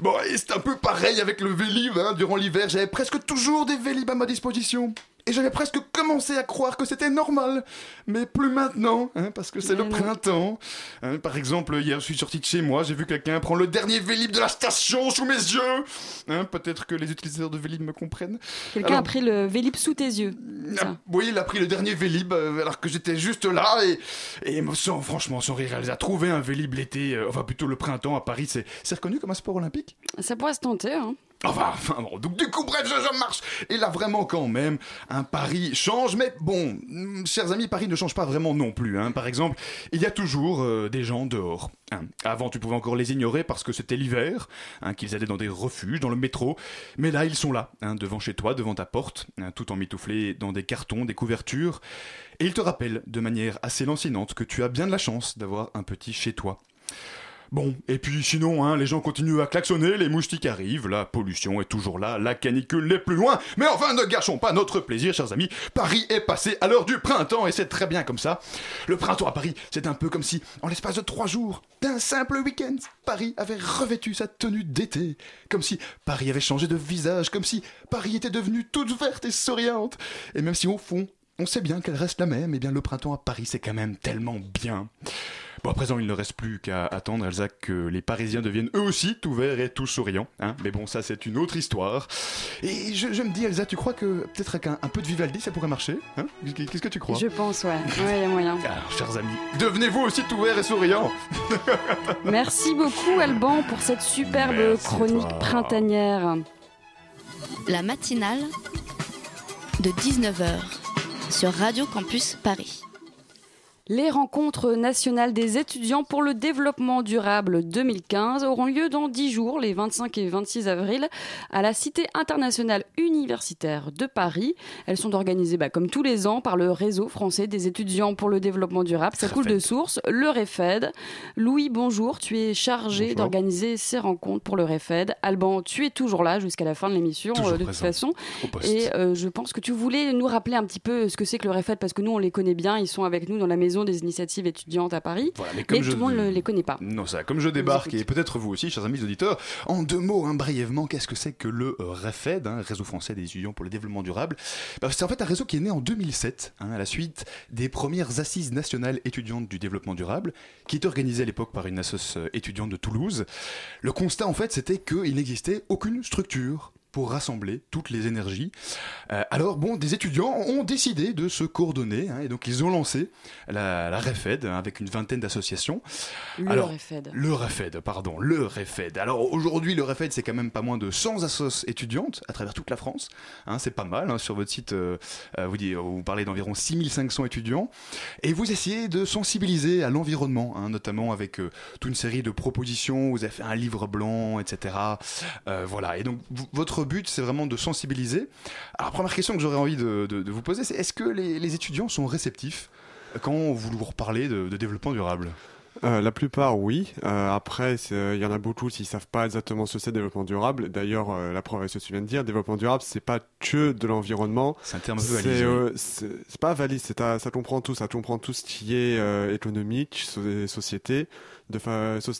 Bon, et c'est un peu pareil avec le Vélib. Hein. Durant l'hiver, j'avais presque toujours des Vélib à ma disposition. Et j'avais presque commencé à croire que c'était normal. Mais plus maintenant, hein, parce que c'est le non. printemps. Hein, par exemple, hier, je suis sorti de chez moi, j'ai vu quelqu'un prendre le dernier Vélib de la station sous mes yeux. Hein, Peut-être que les utilisateurs de Vélib me comprennent. Quelqu'un a pris le Vélib sous tes yeux. Ah, Ça? oui, il a pris le dernier Vélib euh, alors que j'étais juste là et, et sans, franchement, sans rire, elle a trouvé un Vélib l'été, euh, enfin plutôt le printemps à Paris, c'est c'est reconnu comme un sport olympique? Ça pourrait se tenter, hein. Enfin, enfin bon, donc du coup, bref, je, je marche. Et là, vraiment, quand même, un Paris change, mais bon, hum, chers amis, Paris ne change pas vraiment non plus. Hein. Par exemple, il y a toujours euh, des gens dehors. hein. Avant, tu pouvais encore les ignorer parce que c'était l'hiver, hein, qu'ils allaient dans des refuges, dans le métro. Mais là, ils sont là, hein, devant chez toi, devant ta porte, tout emmitouflés dans des cartons, des couvertures. Et ils te rappellent, de manière assez lancinante, que tu as bien de la chance d'avoir un petit chez toi. Bon, et puis sinon, hein, les gens continuent à klaxonner, les moustiques arrivent, la pollution est toujours là, la canicule n'est plus loin, mais enfin ne gâchons pas notre plaisir, chers amis. Paris est passé à l'heure du printemps et c'est très bien comme ça. Le printemps à Paris, c'est un peu comme si, en l'espace de trois jours, d'un simple week-end, Paris avait revêtu sa tenue d'été. Comme si Paris avait changé de visage, comme si Paris était devenue toute verte et souriante. Et même si au fond, on sait bien qu'elle reste la même, et bien le printemps à Paris, c'est quand même tellement bien. Bon, à présent, il ne reste plus qu'à attendre, Elsa, que les Parisiens deviennent eux aussi tout verts et tout souriants. Hein Mais bon, ça, c'est une autre histoire. Et je, je me dis, Elsa, tu crois que peut-être avec un, un peu de Vivaldi, ça pourrait marcher hein? Qu'est-ce que tu crois? Je pense, ouais. Ouais, il y a moyen. Alors, chers amis, devenez-vous aussi tout verts et souriants Merci beaucoup, Alban, pour cette superbe Merci chronique toi. printanière. La matinale de 19h sur Radio Campus Paris. Les rencontres nationales des étudiants pour le développement durable 2015 auront lieu dans 10 jours, les 25 et 26 avril, à la Cité internationale universitaire de Paris. Elles sont organisées, bah, comme tous les ans, par le réseau français des étudiants pour le développement durable. Ça coule de source, le REFED. Louis, bonjour, tu es chargé d'organiser ces rencontres pour le REFED. Alban, tu es toujours là jusqu'à la fin de l'émission, euh, de toute façon. Et euh, je pense que tu voulais nous rappeler un petit peu ce que c'est que le REFED, parce que nous, on les connaît bien, ils sont avec nous dans la maison des initiatives étudiantes à Paris. mais, tout le monde ne les connaît pas. Non, ça, comme je débarque, et peut-être vous aussi, chers amis auditeurs, en deux mots, hein, brièvement, qu'est-ce que c'est que le euh, REFED, hein, Réseau français des étudiants pour le développement durable? Bah, C'est en fait un réseau qui est né en 2007, hein, à la suite des premières assises nationales étudiantes du développement durable, qui est organisée à l'époque par une association euh, étudiante de Toulouse. Le constat, en fait, c'était qu'il n'existait aucune structure pour rassembler toutes les énergies. Euh, alors bon, des étudiants ont décidé de se coordonner hein, et donc ils ont lancé la, la REFED hein, avec une vingtaine d'associations. Le alors, REFED. Le REFED, pardon, le REFED. Alors aujourd'hui, le REFED, c'est quand même pas moins de 100 associations étudiantes à travers toute la France. Hein, c'est pas mal. sur votre site, euh, euh, vous, dites, vous parlez d'environ 6500 étudiants et vous essayez de sensibiliser à l'environnement, notamment avec toute une série de propositions. Vous avez fait un livre blanc, etc. voilà. Et donc votre but, c'est vraiment de sensibiliser. Alors, première question que j'aurais envie de, vous poser, c'est est-ce que les, étudiants sont réceptifs quand vous leur parlez de, développement durable? Euh, la plupart, oui. Euh, après, il y en a beaucoup qui savent pas exactement ce que c'est développement durable. D'ailleurs, euh, la preuve, ce que tu viens de dire, développement durable, c'est pas que de l'environnement. C'est un terme valide. C'est pas valide. Ça comprend tout. Ça comprend tout ce qui est économique, société de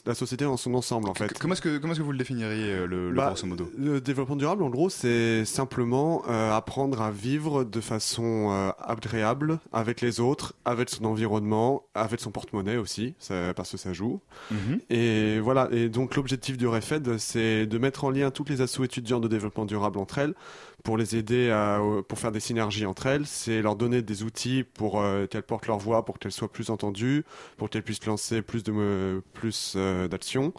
la société en son ensemble en fait. Comment est-ce que comment est-ce que vous le définiriez euh, le, bah, grosso modo? Le développement durable en gros c'est simplement euh, apprendre à vivre de façon euh, agréable avec les autres, avec son environnement, avec son porte-monnaie aussi, parce que ça joue. Mhm. Et voilà et donc l'objectif du REFED c'est de mettre en lien toutes les assos étudiants de développement durable entre elles pour les aider à, pour faire des synergies entre elles, c'est leur donner des outils pour euh, qu'elles portent leur voix, pour qu'elles soient plus entendues, pour qu'elles puissent lancer plus de plus euh, d'actions.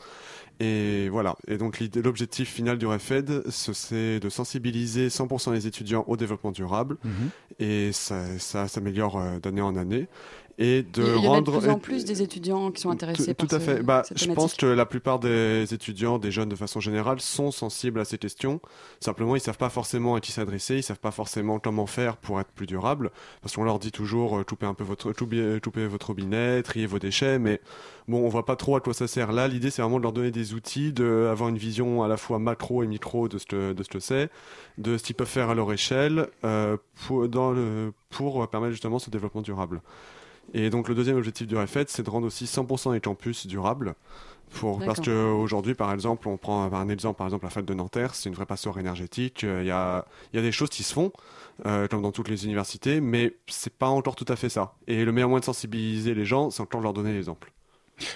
Et voilà. Et donc l'objectif final du REFED, c'est de sensibiliser 100% les étudiants au développement durable. Mhm. Et ça, ça s'améliore euh, d'année en année et de il y rendre a de plus en plus des étudiants qui sont intéressés tout, par tout à fait. Bah, je pense que la plupart des étudiants des jeunes de façon générale sont sensibles à ces questions. Simplement ils savent pas forcément à qui s'adresser ils savent pas forcément comment faire pour être plus durable parce qu'on leur dit toujours euh, un peu votre touper votre robinet trier vos déchets mais bon on voit pas trop à quoi ça sert. Là l'idée c'est vraiment de leur donner des outils d'avoir une vision à la fois macro et micro de ce que de ce que c'est de ce qu'ils peuvent faire à leur échelle euh, pour, dans le, pour permettre justement ce développement durable et donc le deuxième objectif du REFED, c'est de rendre aussi 100% des campus durables. Pour, parce qu'aujourd'hui, par exemple, on prend un exemple, par exemple, la fête de Nanterre, c'est une vraie passoire énergétique. Il y a, y a des choses qui se font, euh, comme dans toutes les universités, mais c'est pas encore tout à fait ça. Et le meilleur moyen de sensibiliser les gens, c'est encore de leur donner l'exemple.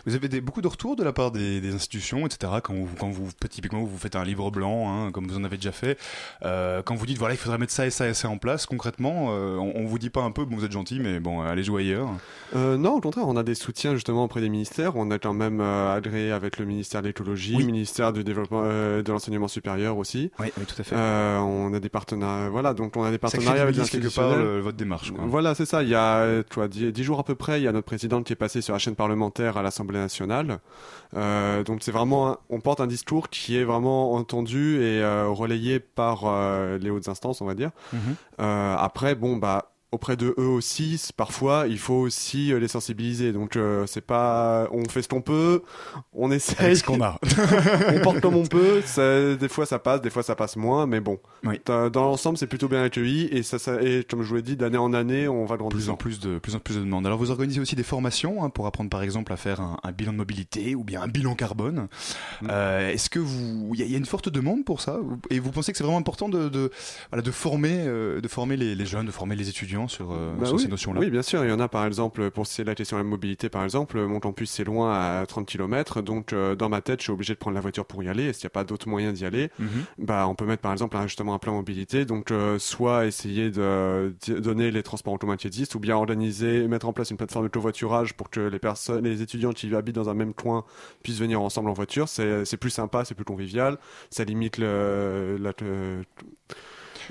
Vous avez des, beaucoup de retours de la part des, institutions, etc. Quand vous, quand vous, typiquement, vous faites un livre blanc, hein, comme vous en avez déjà fait, euh, quand vous dites voilà, il faudrait mettre ça et ça et ça en place, concrètement, euh, on, on, vous dit pas un peu, bon, vous êtes gentil, mais bon, allez jouer ailleurs. Euh, non, au contraire, on a des soutiens justement auprès des ministères. On a quand même agréé avec le ministère de l'écologie, le ministère du développement, de l'enseignement supérieur aussi. Oui, oui, tout à fait. on a des partenariats, voilà, donc on a des partenariats avec quelque part votre démarche. Quoi. Voilà, c'est ça. Il y a, tu dix, jours à peu près, il y a notre présidente qui est passée sur la chaîne parlementaire à la Assemblée nationale. Euh, donc c'est vraiment, on porte un discours qui est vraiment entendu et euh, relayé par euh, les hautes instances, on va dire. Mhm. après, bon bah auprès de eux aussi, parfois, il faut aussi euh, les sensibiliser. Donc, euh, c'est pas, on fait ce qu'on peut, on essaye. ce qu'on a. on porte comme on peut. des fois, ça passe, des fois, ça passe moins, mais bon. Dans l'ensemble, c'est plutôt bien accueilli et ça, ça, et comme je vous l'ai dit, d'année en année, on va grandir. Plus en plus de, plus en plus de demandes. Alors, vous organisez aussi des formations hein, pour apprendre, par exemple, à faire un, bilan de mobilité ou bien un bilan carbone. Mm. Euh, est-ce que vous, il y, a une forte demande pour ça? Et vous pensez que c'est vraiment important de, de, voilà, de former, de former les, les jeunes, de former les étudiants? Sur, euh, bah ces notions-là Oui, bien sûr. Il y en a, par exemple, pour la question de la mobilité, par exemple, mon campus c'est loin à 30 km, donc euh, dans ma tête, je suis obligé de prendre la voiture pour y aller. Est-ce qu'il n'y a pas d'autres moyens d'y aller? Mhm. Bah, on peut mettre, par exemple, justement un plan mobilité. Donc, euh, soit essayer de, donner les transports en commun qui existent, ou bien organiser, mettre en place une plateforme de covoiturage pour que les personnes, les étudiants qui habitent dans un même coin puissent venir ensemble en voiture. C'est plus sympa, c'est plus convivial. Ça limite le, la,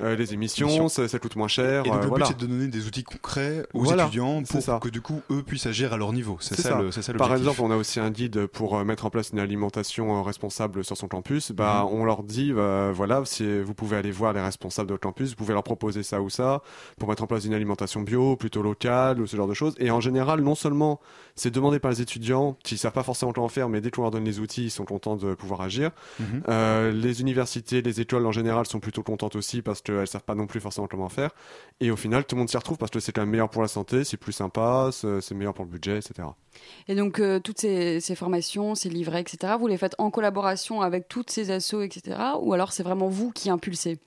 euh, les émissions, Émissions. ça, ça coûte moins cher. Et donc euh, le voilà. but c'est de donner des outils concrets aux Voilà, étudiants pour ça. que du coup eux puissent agir à leur niveau. C'est ça, le- c'est ça Par exemple, on a aussi un guide pour euh, mettre en place une alimentation euh, responsable sur son campus. Bah, Mhm. on leur dit, bah, voilà, si vous pouvez aller voir les responsables de votre campus, vous pouvez leur proposer ça ou ça pour mettre en place une alimentation bio, plutôt locale ou ce genre de choses. Et en général, non seulement c'est demandé par les étudiants qui savent pas forcément comment faire, mais dès qu'on leur donne les outils, ils sont contents de pouvoir agir. Mhm. Euh, les universités, les écoles en général sont plutôt contentes aussi parce qu'elles savent pas non plus forcément comment faire. Et au final, tout le monde s'y retrouve parce que c'est quand même meilleur pour la santé, c'est plus sympa, c'est meilleur pour le budget, etc. Et donc, euh, toutes ces, ces formations, ces livrets, etc., vous les faites en collaboration avec toutes ces assos, etc., ou alors c'est vraiment vous qui impulsez?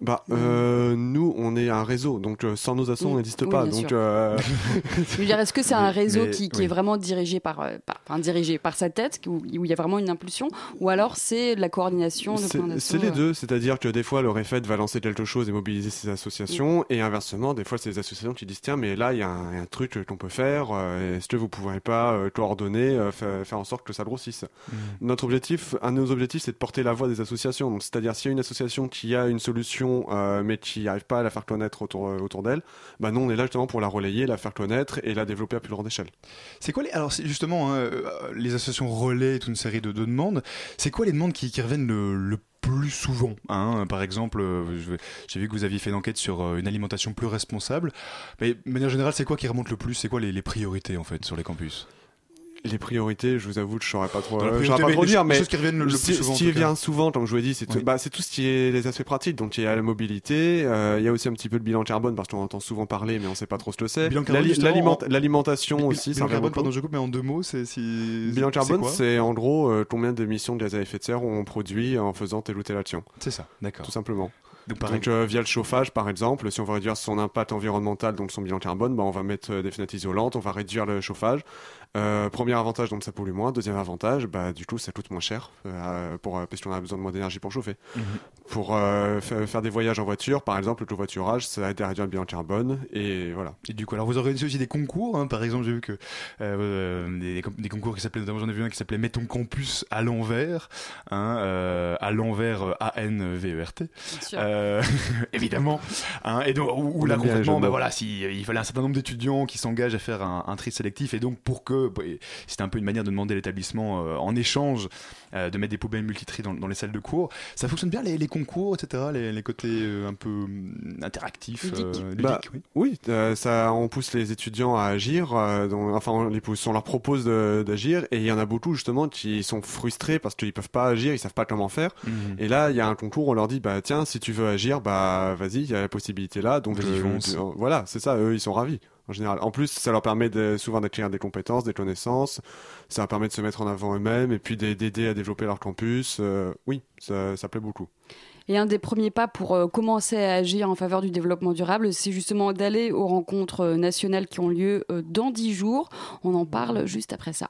Bah, euh, nous, on est un réseau, donc euh, sans nos assos, on n'existe Oui, pas. Donc, euh, Je veux dire, est-ce que c'est un réseau mais- qui, qui oui. est vraiment dirigé par, par- enfin, dirigé par sa tête, où, où il y a vraiment une impulsion, ou alors c'est de la coordination de c'est plein d'assos c'est les deux, c'est-à-dire que des fois, le REFED va lancer quelque chose et mobiliser ses associations, et inversement, des fois, c'est les associations qui disent tiens, mais là, il y, a un il y a un truc qu'on peut faire, euh, est-ce que vous pourrez pas euh, coordonner, euh, fa- faire en sorte que ça grossisse? Mhm. Notre objectif, un de nos objectifs, c'est de porter la voix des associations. Donc, c'est-à-dire, s'il y a une association qui a une solution, euh, mais qui n'arrive pas à la faire connaître autour, euh, autour d'elle, bah nous, on est là justement pour la relayer, la faire connaître et la développer à plus grande échelle. C'est quoi les alors justement hein, euh, les associations relais toute une série de, de demandes. C'est quoi les demandes qui, reviennent le, plus souvent hein? Par exemple, j'ai vu que vous aviez fait une enquête sur une alimentation plus responsable. Mais de manière générale, c'est quoi qui remonte le plus? C'est quoi les, les priorités en fait sur les campus? Les priorités, je vous avoue, je saurais pas trop, je priorité, saurais pas trop dire, mais choses qui reviennent le- le ce- plus souvent, Ce qui revient souvent, comme je vous l'ai dit, c'est tout, Oui. bah, c'est tout ce qui est les aspects pratiques. Donc il y a la mobilité, euh, il y a aussi un petit peu le bilan carbone parce qu'on entend souvent parler, mais on sait pas trop ce que c'est. En- L'alimentation aussi, Bilan revient carbone, pardon, je coupe, mais en deux mots, c'est si. Bilan carbone, c'est en gros euh, combien d'émissions de gaz à effet de serre on produit en faisant telle ou telle action. C'est ça, d'accord. Tout simplement. Donc euh, via le chauffage, par exemple, si on veut réduire son impact environnemental, donc son bilan carbone, bah, on va mettre euh, des fenêtres isolantes, on va réduire le chauffage. Euh, premier avantage, donc ça pollue moins. Deuxième avantage, bah, du coup, ça coûte moins cher euh, pour, euh, parce qu'on a besoin de moins d'énergie pour chauffer. Mhm. Pour euh, fa- faire des voyages en voiture, par exemple, le covoiturage, ça aide à réduire le bilan carbone. Et voilà. Et du coup, alors vous organisez aussi des concours, hein, par exemple, j'ai vu que euh, des, des concours qui s'appelaient, notamment j'en ai vu un qui s'appelait Mets ton campus à l'envers, hein, euh, à l'envers A-N-V-E-R-T, Bien sûr. euh, évidemment, hein, et donc où, là concrètement, bah, voilà, si, il fallait un certain nombre d'étudiants qui s'engagent à faire un, un tri sélectif, et donc pour que, bah, c'était un peu une manière de demander à l'établissement euh, en échange euh, de mettre des poubelles multitri dans, dans les salles de cours, ça fonctionne bien les, les concours, etc., les, les côtés euh, un peu hum, interactifs, Ludiques. euh, ludiques, Bah, oui. Oui, euh, ça, on pousse les étudiants à agir. euh, donc- enfin, on les pousse, on leur propose d'agir, et il y en a beaucoup justement qui sont frustrés parce qu'ils peuvent pas agir, ils savent pas comment faire. Mhm. Et là, il y a un concours, on leur dit, bah tiens, si tu veux agir, bah vas-y, il y a la possibilité là. Donc euh, euh, voilà, c'est ça. Eux, ils sont ravis en général. En plus, ça leur permet souvent d'acquérir des compétences, des connaissances. Ça leur permet de se mettre en avant eux-mêmes et puis d'a- d'aider à développer leur campus. Euh, oui, ça, plaît beaucoup. Et un des premiers pas pour euh, commencer à agir en faveur du développement durable, c'est justement d'aller aux rencontres euh, nationales qui ont lieu dans 10 jours. On en parle juste après ça.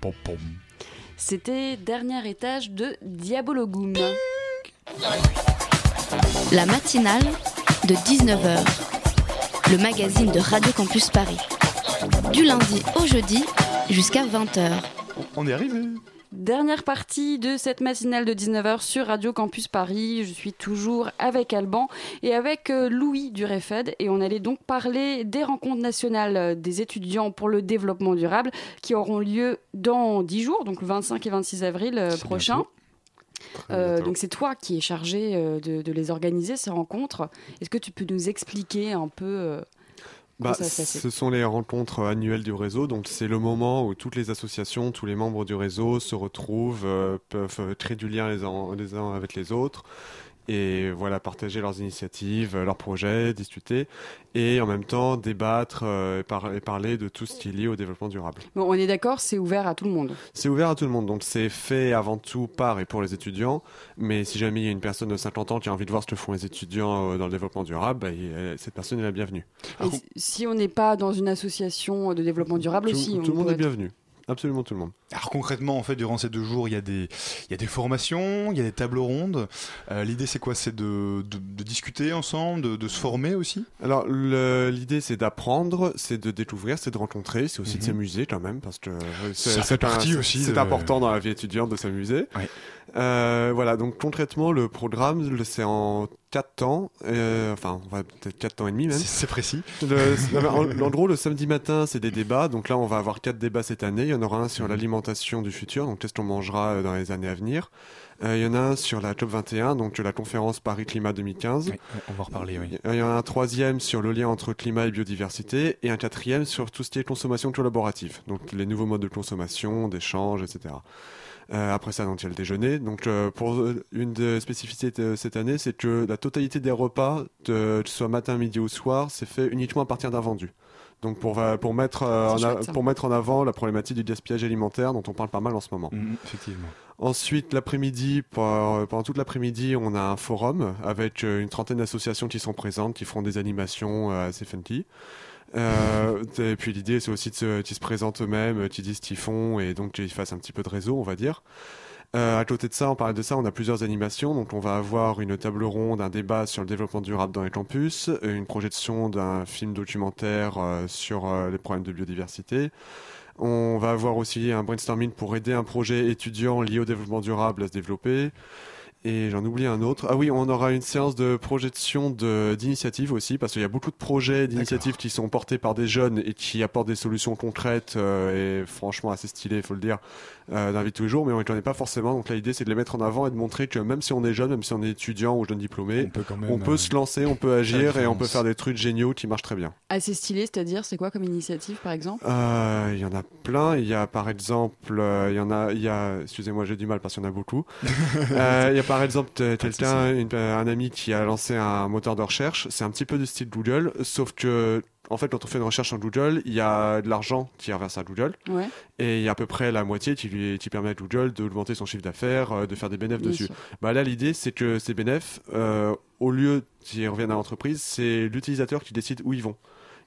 Pom, pom. C'était dernier étage de Diabologum. La matinale de 19h. Le magazine de Radio Campus Paris. Du lundi au jeudi jusqu'à 20h. On est arrivé. Dernière partie de cette matinale de 19h sur Radio Campus Paris. Je suis toujours avec Alban et avec euh, Louis du REFED et on allait donc parler des rencontres nationales euh, des étudiants pour le développement durable qui auront lieu dans 10 jours, donc le 25 et 26 avril euh, prochain. Euh, donc c'est toi qui es chargé de, de les organiser, ces rencontres. Est-ce que tu peux nous expliquer un peu Bah, ça ce sont les rencontres annuelles du réseau, donc c'est le moment où toutes les associations, tous les membres du réseau se retrouvent, euh, peuvent euh, créer du lien les uns, les uns avec les autres et voilà partager leurs initiatives, euh, leurs projets, discuter et en même temps débattre euh, et, par- et parler de tout ce qui est lié au développement durable. Bon, on est d'accord, c'est ouvert à tout le monde. C'est ouvert à tout le monde, donc c'est fait avant tout par et pour les étudiants. Mais si jamais il y a une personne de 50 ans qui a envie de voir ce que font les étudiants euh, dans le développement durable, bah, il- cette personne est la bienvenue. Et si- si on n'est pas dans une association de développement durable Tout, aussi, on tout le monde est être- bienvenu. Absolument tout le monde. Alors concrètement, en fait, durant ces deux jours, il y a des, il y a des formations, il y a des tables rondes. Euh, L'idée, c'est quoi? C'est de, de, de discuter ensemble, de, de se former aussi? Alors l'idée c'est d'apprendre, c'est de découvrir, c'est de rencontrer, c'est aussi de Mhm. s'amuser quand même parce que euh, c'est aussi C'est important dans la vie étudiante de s'amuser. Ouais. Euh, voilà donc concrètement le programme c'est en 4 temps, euh, enfin on va peut-être 4 temps et demi même. C'est précis. Le- en, en gros, le samedi matin, c'est des débats. Donc là, on va avoir quatre débats cette année. Il y en aura un sur l'alimentation du futur, donc qu'est-ce qu'on mangera euh, dans les années à venir? Euh, il y en a un sur la COP 21, donc la conférence Paris Climat 2015. Oui, on va en reparler, oui. Il y en a un troisième sur le lien entre climat et biodiversité et un quatrième sur tout ce qui est consommation collaborative, donc les nouveaux modes de consommation, d'échange, etc. Euh, après ça, donc il y a le déjeuner. Donc euh, pour euh, une des spécificités de cette année, c'est que la totalité des repas, de, que ce soit matin, midi ou soir, c'est fait uniquement à partir d'un vendu. Donc pour, pour, mettre, euh, en a- pour mettre en avant la problématique du gaspillage alimentaire dont on parle pas mal en ce moment. Mhm, effectivement. Ensuite, l'après-midi, pendant toute l'après-midi, on a un forum avec une trentaine d'associations qui sont présentes, qui feront des animations euh, assez funky. Euh, et puis l'idée, c'est aussi qu'ils se présentent eux-mêmes, euh, qu'ils disent ce qu'ils font, et donc qu'ils fassent un petit peu de réseau, on va dire. Euh, à côté de ça, on parle de ça, on a plusieurs animations. Donc, on va avoir une table ronde, un débat sur le développement durable dans les campus, une projection d'un film documentaire sur les problèmes de biodiversité. On va avoir aussi un brainstorming pour aider un projet étudiant lié au développement durable à se développer. Et j'en oublie un autre. Ah oui, on aura une séance de projection de- d'initiatives aussi, parce qu'il y a beaucoup de projets, d'initiatives qui sont portés par des jeunes et qui apportent des solutions concrètes euh, et franchement assez stylées, il faut le dire, euh, dans la vie de tous les jours, mais on ne les connaît pas forcément. Donc l'idée, c'est de les mettre en avant et de montrer que même si on est jeune, même si on est étudiant ou jeune diplômé, On peut quand même. on peut euh, se lancer, on peut agir et on peut faire des trucs géniaux qui marchent très bien. Assez stylé, c'est-à-dire, c'est quoi comme initiative par exemple? Euh, Il y en a plein. Il y a par exemple, euh, il y en a, il y a, excusez-moi, j'ai du mal parce qu'il y en a beaucoup. Euh, Il y a par exemple quelqu'un, un ami qui a lancé un moteur de recherche. C'est un petit peu du style Google, sauf que en fait, quand on fait une recherche sur Google, il y a de l'argent qui est reversé à Google Ouais, et il y a à peu près la moitié qui lui qui permet à Google d'augmenter son chiffre d'affaires, euh, de faire des bénéfices dessus. sûr. Bah là, l'idée, c'est que ces bénéfices, euh, au lieu qu'ils reviennent à l'entreprise, c'est l'utilisateur qui décide où ils vont.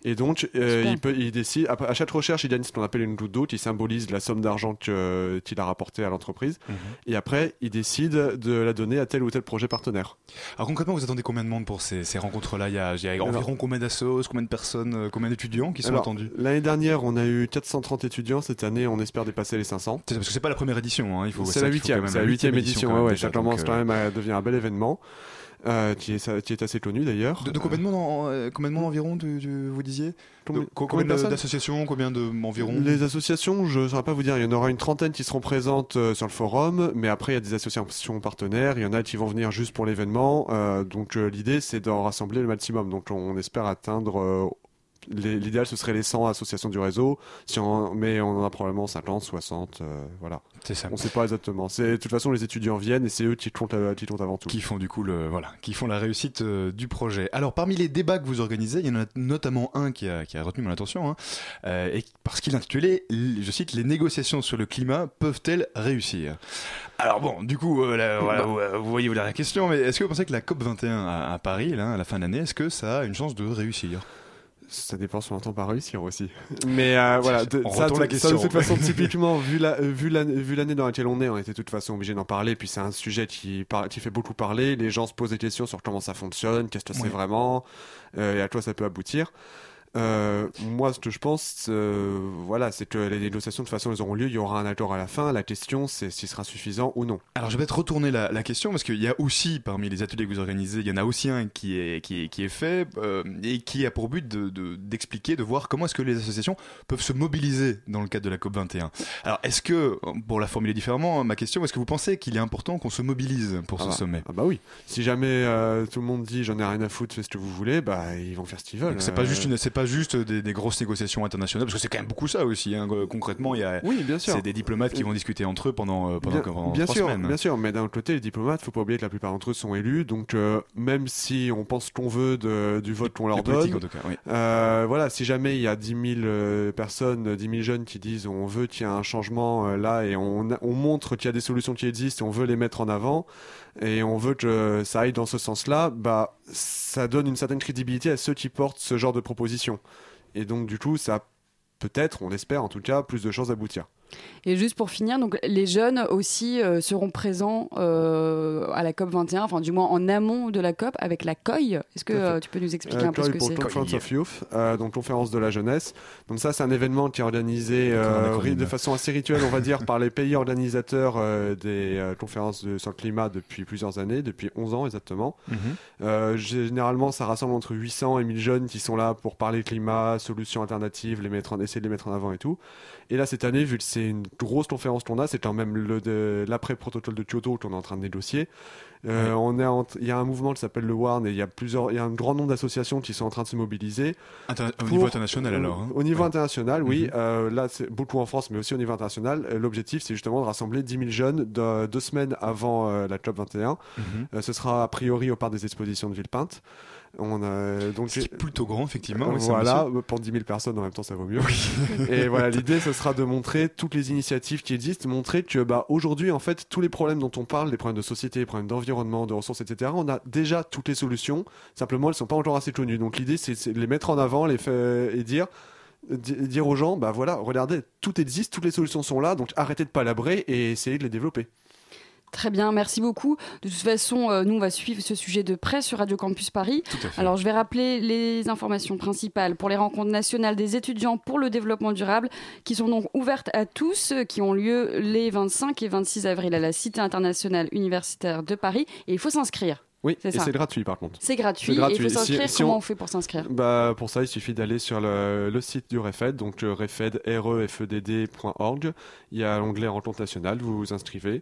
Et donc, euh, il, peut, il décide, à, chaque recherche, il gagne ce qu'on appelle une goutte d'eau qui symbolise la somme d'argent que- qu'il a rapporté à l'entreprise. Mhm. Et après, il décide de la donner à tel ou tel projet partenaire. Alors concrètement, vous attendez combien de monde pour ces, ces rencontres-là? Il y a, il y a environ combien d'assos, combien de personnes, euh, combien d'étudiants qui sont Alors, attendus? L'année dernière, on a eu 430 étudiants. Cette année, on espère dépasser les 500. C'est- Parce que c'est pas la première édition, hein. C'est la huitième, c'est la huitième édition. quand ouais, même ouais, déjà, ça commence donc, quand euh, même à devenir un bel événement, euh, qui, est, qui est assez connu d'ailleurs. De, de combien de monde, en- euh, combien de monde environ, tu- tu- vous disiez Combien- De- co- combien d'associations, combien de environ Les associations, je ne saurais pas vous dire. Il y en aura une trentaine qui seront présentes euh, sur le forum, mais après il y a des associations partenaires. Il y en a qui vont venir juste pour l'événement. donc l'idée c'est d'en rassembler le maximum. Donc on espère atteindre. L'idéal ce serait les 100 associations du réseau, si on, mais on en a probablement 50, 60, euh, voilà. C'est ça. On ne sait pas exactement. C'est de toute façon les étudiants viennent et c'est eux qui comptent, euh, qui comptent avant tout. Qui font du coup le voilà, qui font la réussite euh, du projet. Alors parmi les débats que vous organisez, il y en a notamment un qui a, qui a retenu mon attention, hein, euh, et parce qu'il est intitulé, je cite, les négociations sur le climat peuvent-elles réussir? Alors bon, du coup, là, voilà, vous, vous voyez la question, mais est-ce que vous pensez que la COP 21 à, à Paris, là, à la fin de l'année, est-ce que ça a une chance de réussir? Ça dépend si on entend par réussir aussi. Mais euh, voilà, de, On ça, la de- question. ça, de toute façon, typiquement, vu la, euh, vu l'année vu l'année dans laquelle on est, on était de toute façon obligé d'en parler. Puis c'est un sujet qui, par- qui fait beaucoup parler. Les gens se posent des questions sur comment ça fonctionne, qu'est-ce que c'est vraiment, euh, et à quoi ça peut aboutir. Euh, moi, ce que je pense, euh, voilà, c'est que les négociations, de toute façon, elles auront lieu. Il y aura un accord à la fin. La question, c'est s'il sera suffisant ou non. Alors je vais peut-être retourner la, la question parce qu'il y a aussi parmi les ateliers que vous organisez, il y en a aussi un qui est, qui est, qui est fait euh, et qui a pour but de- de- d'expliquer, de, voir comment est-ce que les associations peuvent se mobiliser dans le cadre de la COP 21. Alors est-ce que, pour la formuler différemment, ma question, est-ce que vous pensez qu'il est important qu'on se mobilise pour Ah ce bah, sommet Ah bah oui. Si jamais tout le monde dit j'en ai rien à foutre, faites ce que vous voulez, bah ils vont faire ce qu'ils veulent. C'est pas juste une, pas juste des, des grosses négociations internationales parce que c'est quand même beaucoup ça aussi. hein. Concrètement, il y a Oui, bien sûr. c'est des diplomates qui vont discuter entre eux pendant euh, pendant, Bien, pendant bien trois sûr, semaines. bien sûr, mais d'un autre côté, les diplomates, faut pas oublier que la plupart d'entre eux sont élus, donc euh, même si on pense qu'on veut de- du vote qu'on leur donne, en tout cas, oui. euh, voilà, si jamais il y a 10 000 euh, personnes, 10 000 jeunes qui disent on veut qu'il y ait un changement euh, là et on, on montre qu'il y a des solutions qui existent et on veut les mettre en avant et on veut que ça aille dans ce sens-là, bah ça donne une certaine crédibilité à ceux qui portent ce genre de propositions. Et donc du coup, ça peut-être, on espère en tout cas, plus de chances d'aboutir. Et juste pour finir, donc les jeunes aussi euh, seront présents euh, à la COP 21, enfin du moins en amont de la COP avec la COI. Est-ce que euh, tu peux nous expliquer Euh, un peu ce COI que pour c'est? Conference of Youth, euh, donc conférence de la jeunesse. Donc ça, c'est un événement qui est organisé euh, de façon assez rituelle, on va dire, par les pays organisateurs euh, des euh, conférences de, sur le climat depuis plusieurs années, depuis 11 ans exactement. Mhm. Euh, généralement, ça rassemble entre 800 et 1000 jeunes qui sont là pour parler climat, solutions alternatives, les mettre en, essayer de les mettre en avant et tout. Et là, cette année, vu que c'est une grosse conférence qu'on a, c'est quand même le de- l'après-protocole de Kyoto qu'on est en train de négocier. Euh, on est en- il y a un mouvement qui s'appelle le WARN et il y a plusieurs, il y a un grand nombre d'associations qui sont en train de se mobiliser. Inter- au pour- niveau international alors. hein. Au niveau Ouais. international, oui. Mhm. Euh, là, c'est beaucoup en France, mais aussi au niveau international. Euh, L'objectif, c'est justement de rassembler 10 000 jeunes de- deux semaines avant euh, la COP 21. Mhm. Euh, ce sera a priori au parc des expositions de Villepinte. On a donc C'est plutôt grand effectivement. euh, voilà, pour 10 000 personnes en même temps, ça vaut mieux. Et voilà, l'idée, ce sera de montrer toutes les initiatives qui existent, montrer que bah, aujourd'hui, en fait, tous les problèmes dont on parle, les problèmes de société, les problèmes d'environnement, de ressources, etc., on a déjà toutes les solutions. Simplement, elles sont pas encore assez connues. Donc l'idée, c'est de les mettre en avant les et dire di- dire aux gens, bah voilà, regardez, tout existe, toutes les solutions sont là, donc arrêtez de palabrer et essayez de les développer. Très bien, merci beaucoup. De toute façon, euh, nous, on va suivre ce sujet de près sur Radio Campus Paris. Tout à fait. Alors, je vais rappeler les informations principales pour les rencontres nationales des étudiants pour le développement durable, qui sont donc ouvertes à tous, euh, qui ont lieu les 25 et 26 avril à la Cité internationale universitaire de Paris. Et il faut s'inscrire. Oui, C'est et c'est gratuit par contre. C'est gratuit, gratuit. et il faut Si- s'inscrire. si Comment on- on... fait pour s'inscrire? Bah, pour ça, il suffit d'aller sur le, le site du REFED, donc euh, refed, refedd.org. Il y a l'onglet rencontre nationale, vous vous inscrivez.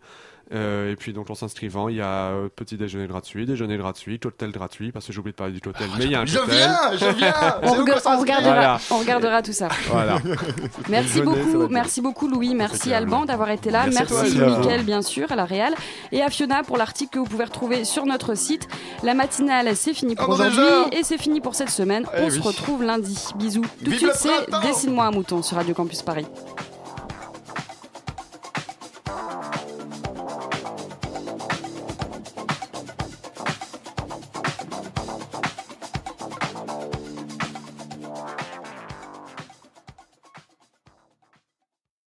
Euh, et puis, donc, en s'inscrivant, il y a euh, petit déjeuner gratuit, déjeuner gratuit, hôtel gratuit, parce que j'ai oublié de parler du hôtel, mais il y a un Je hôtel. viens, je viens. on, rega- regardera, Voilà. on regardera tout ça. Voilà. Merci beaucoup, merci beaucoup Louis, merci. Alban d'avoir été là, Merci merci. Mickaël bien sûr à la Réal et à Fiona pour l'article que vous pouvez retrouver sur notre site. La matinale c'est fini pour Ah bon, aujourd'hui et c'est fini pour cette semaine. Eh On oui. se retrouve lundi. Bisous. Tout de suite c'est printemps Dessine-moi un mouton sur Radio Campus Paris.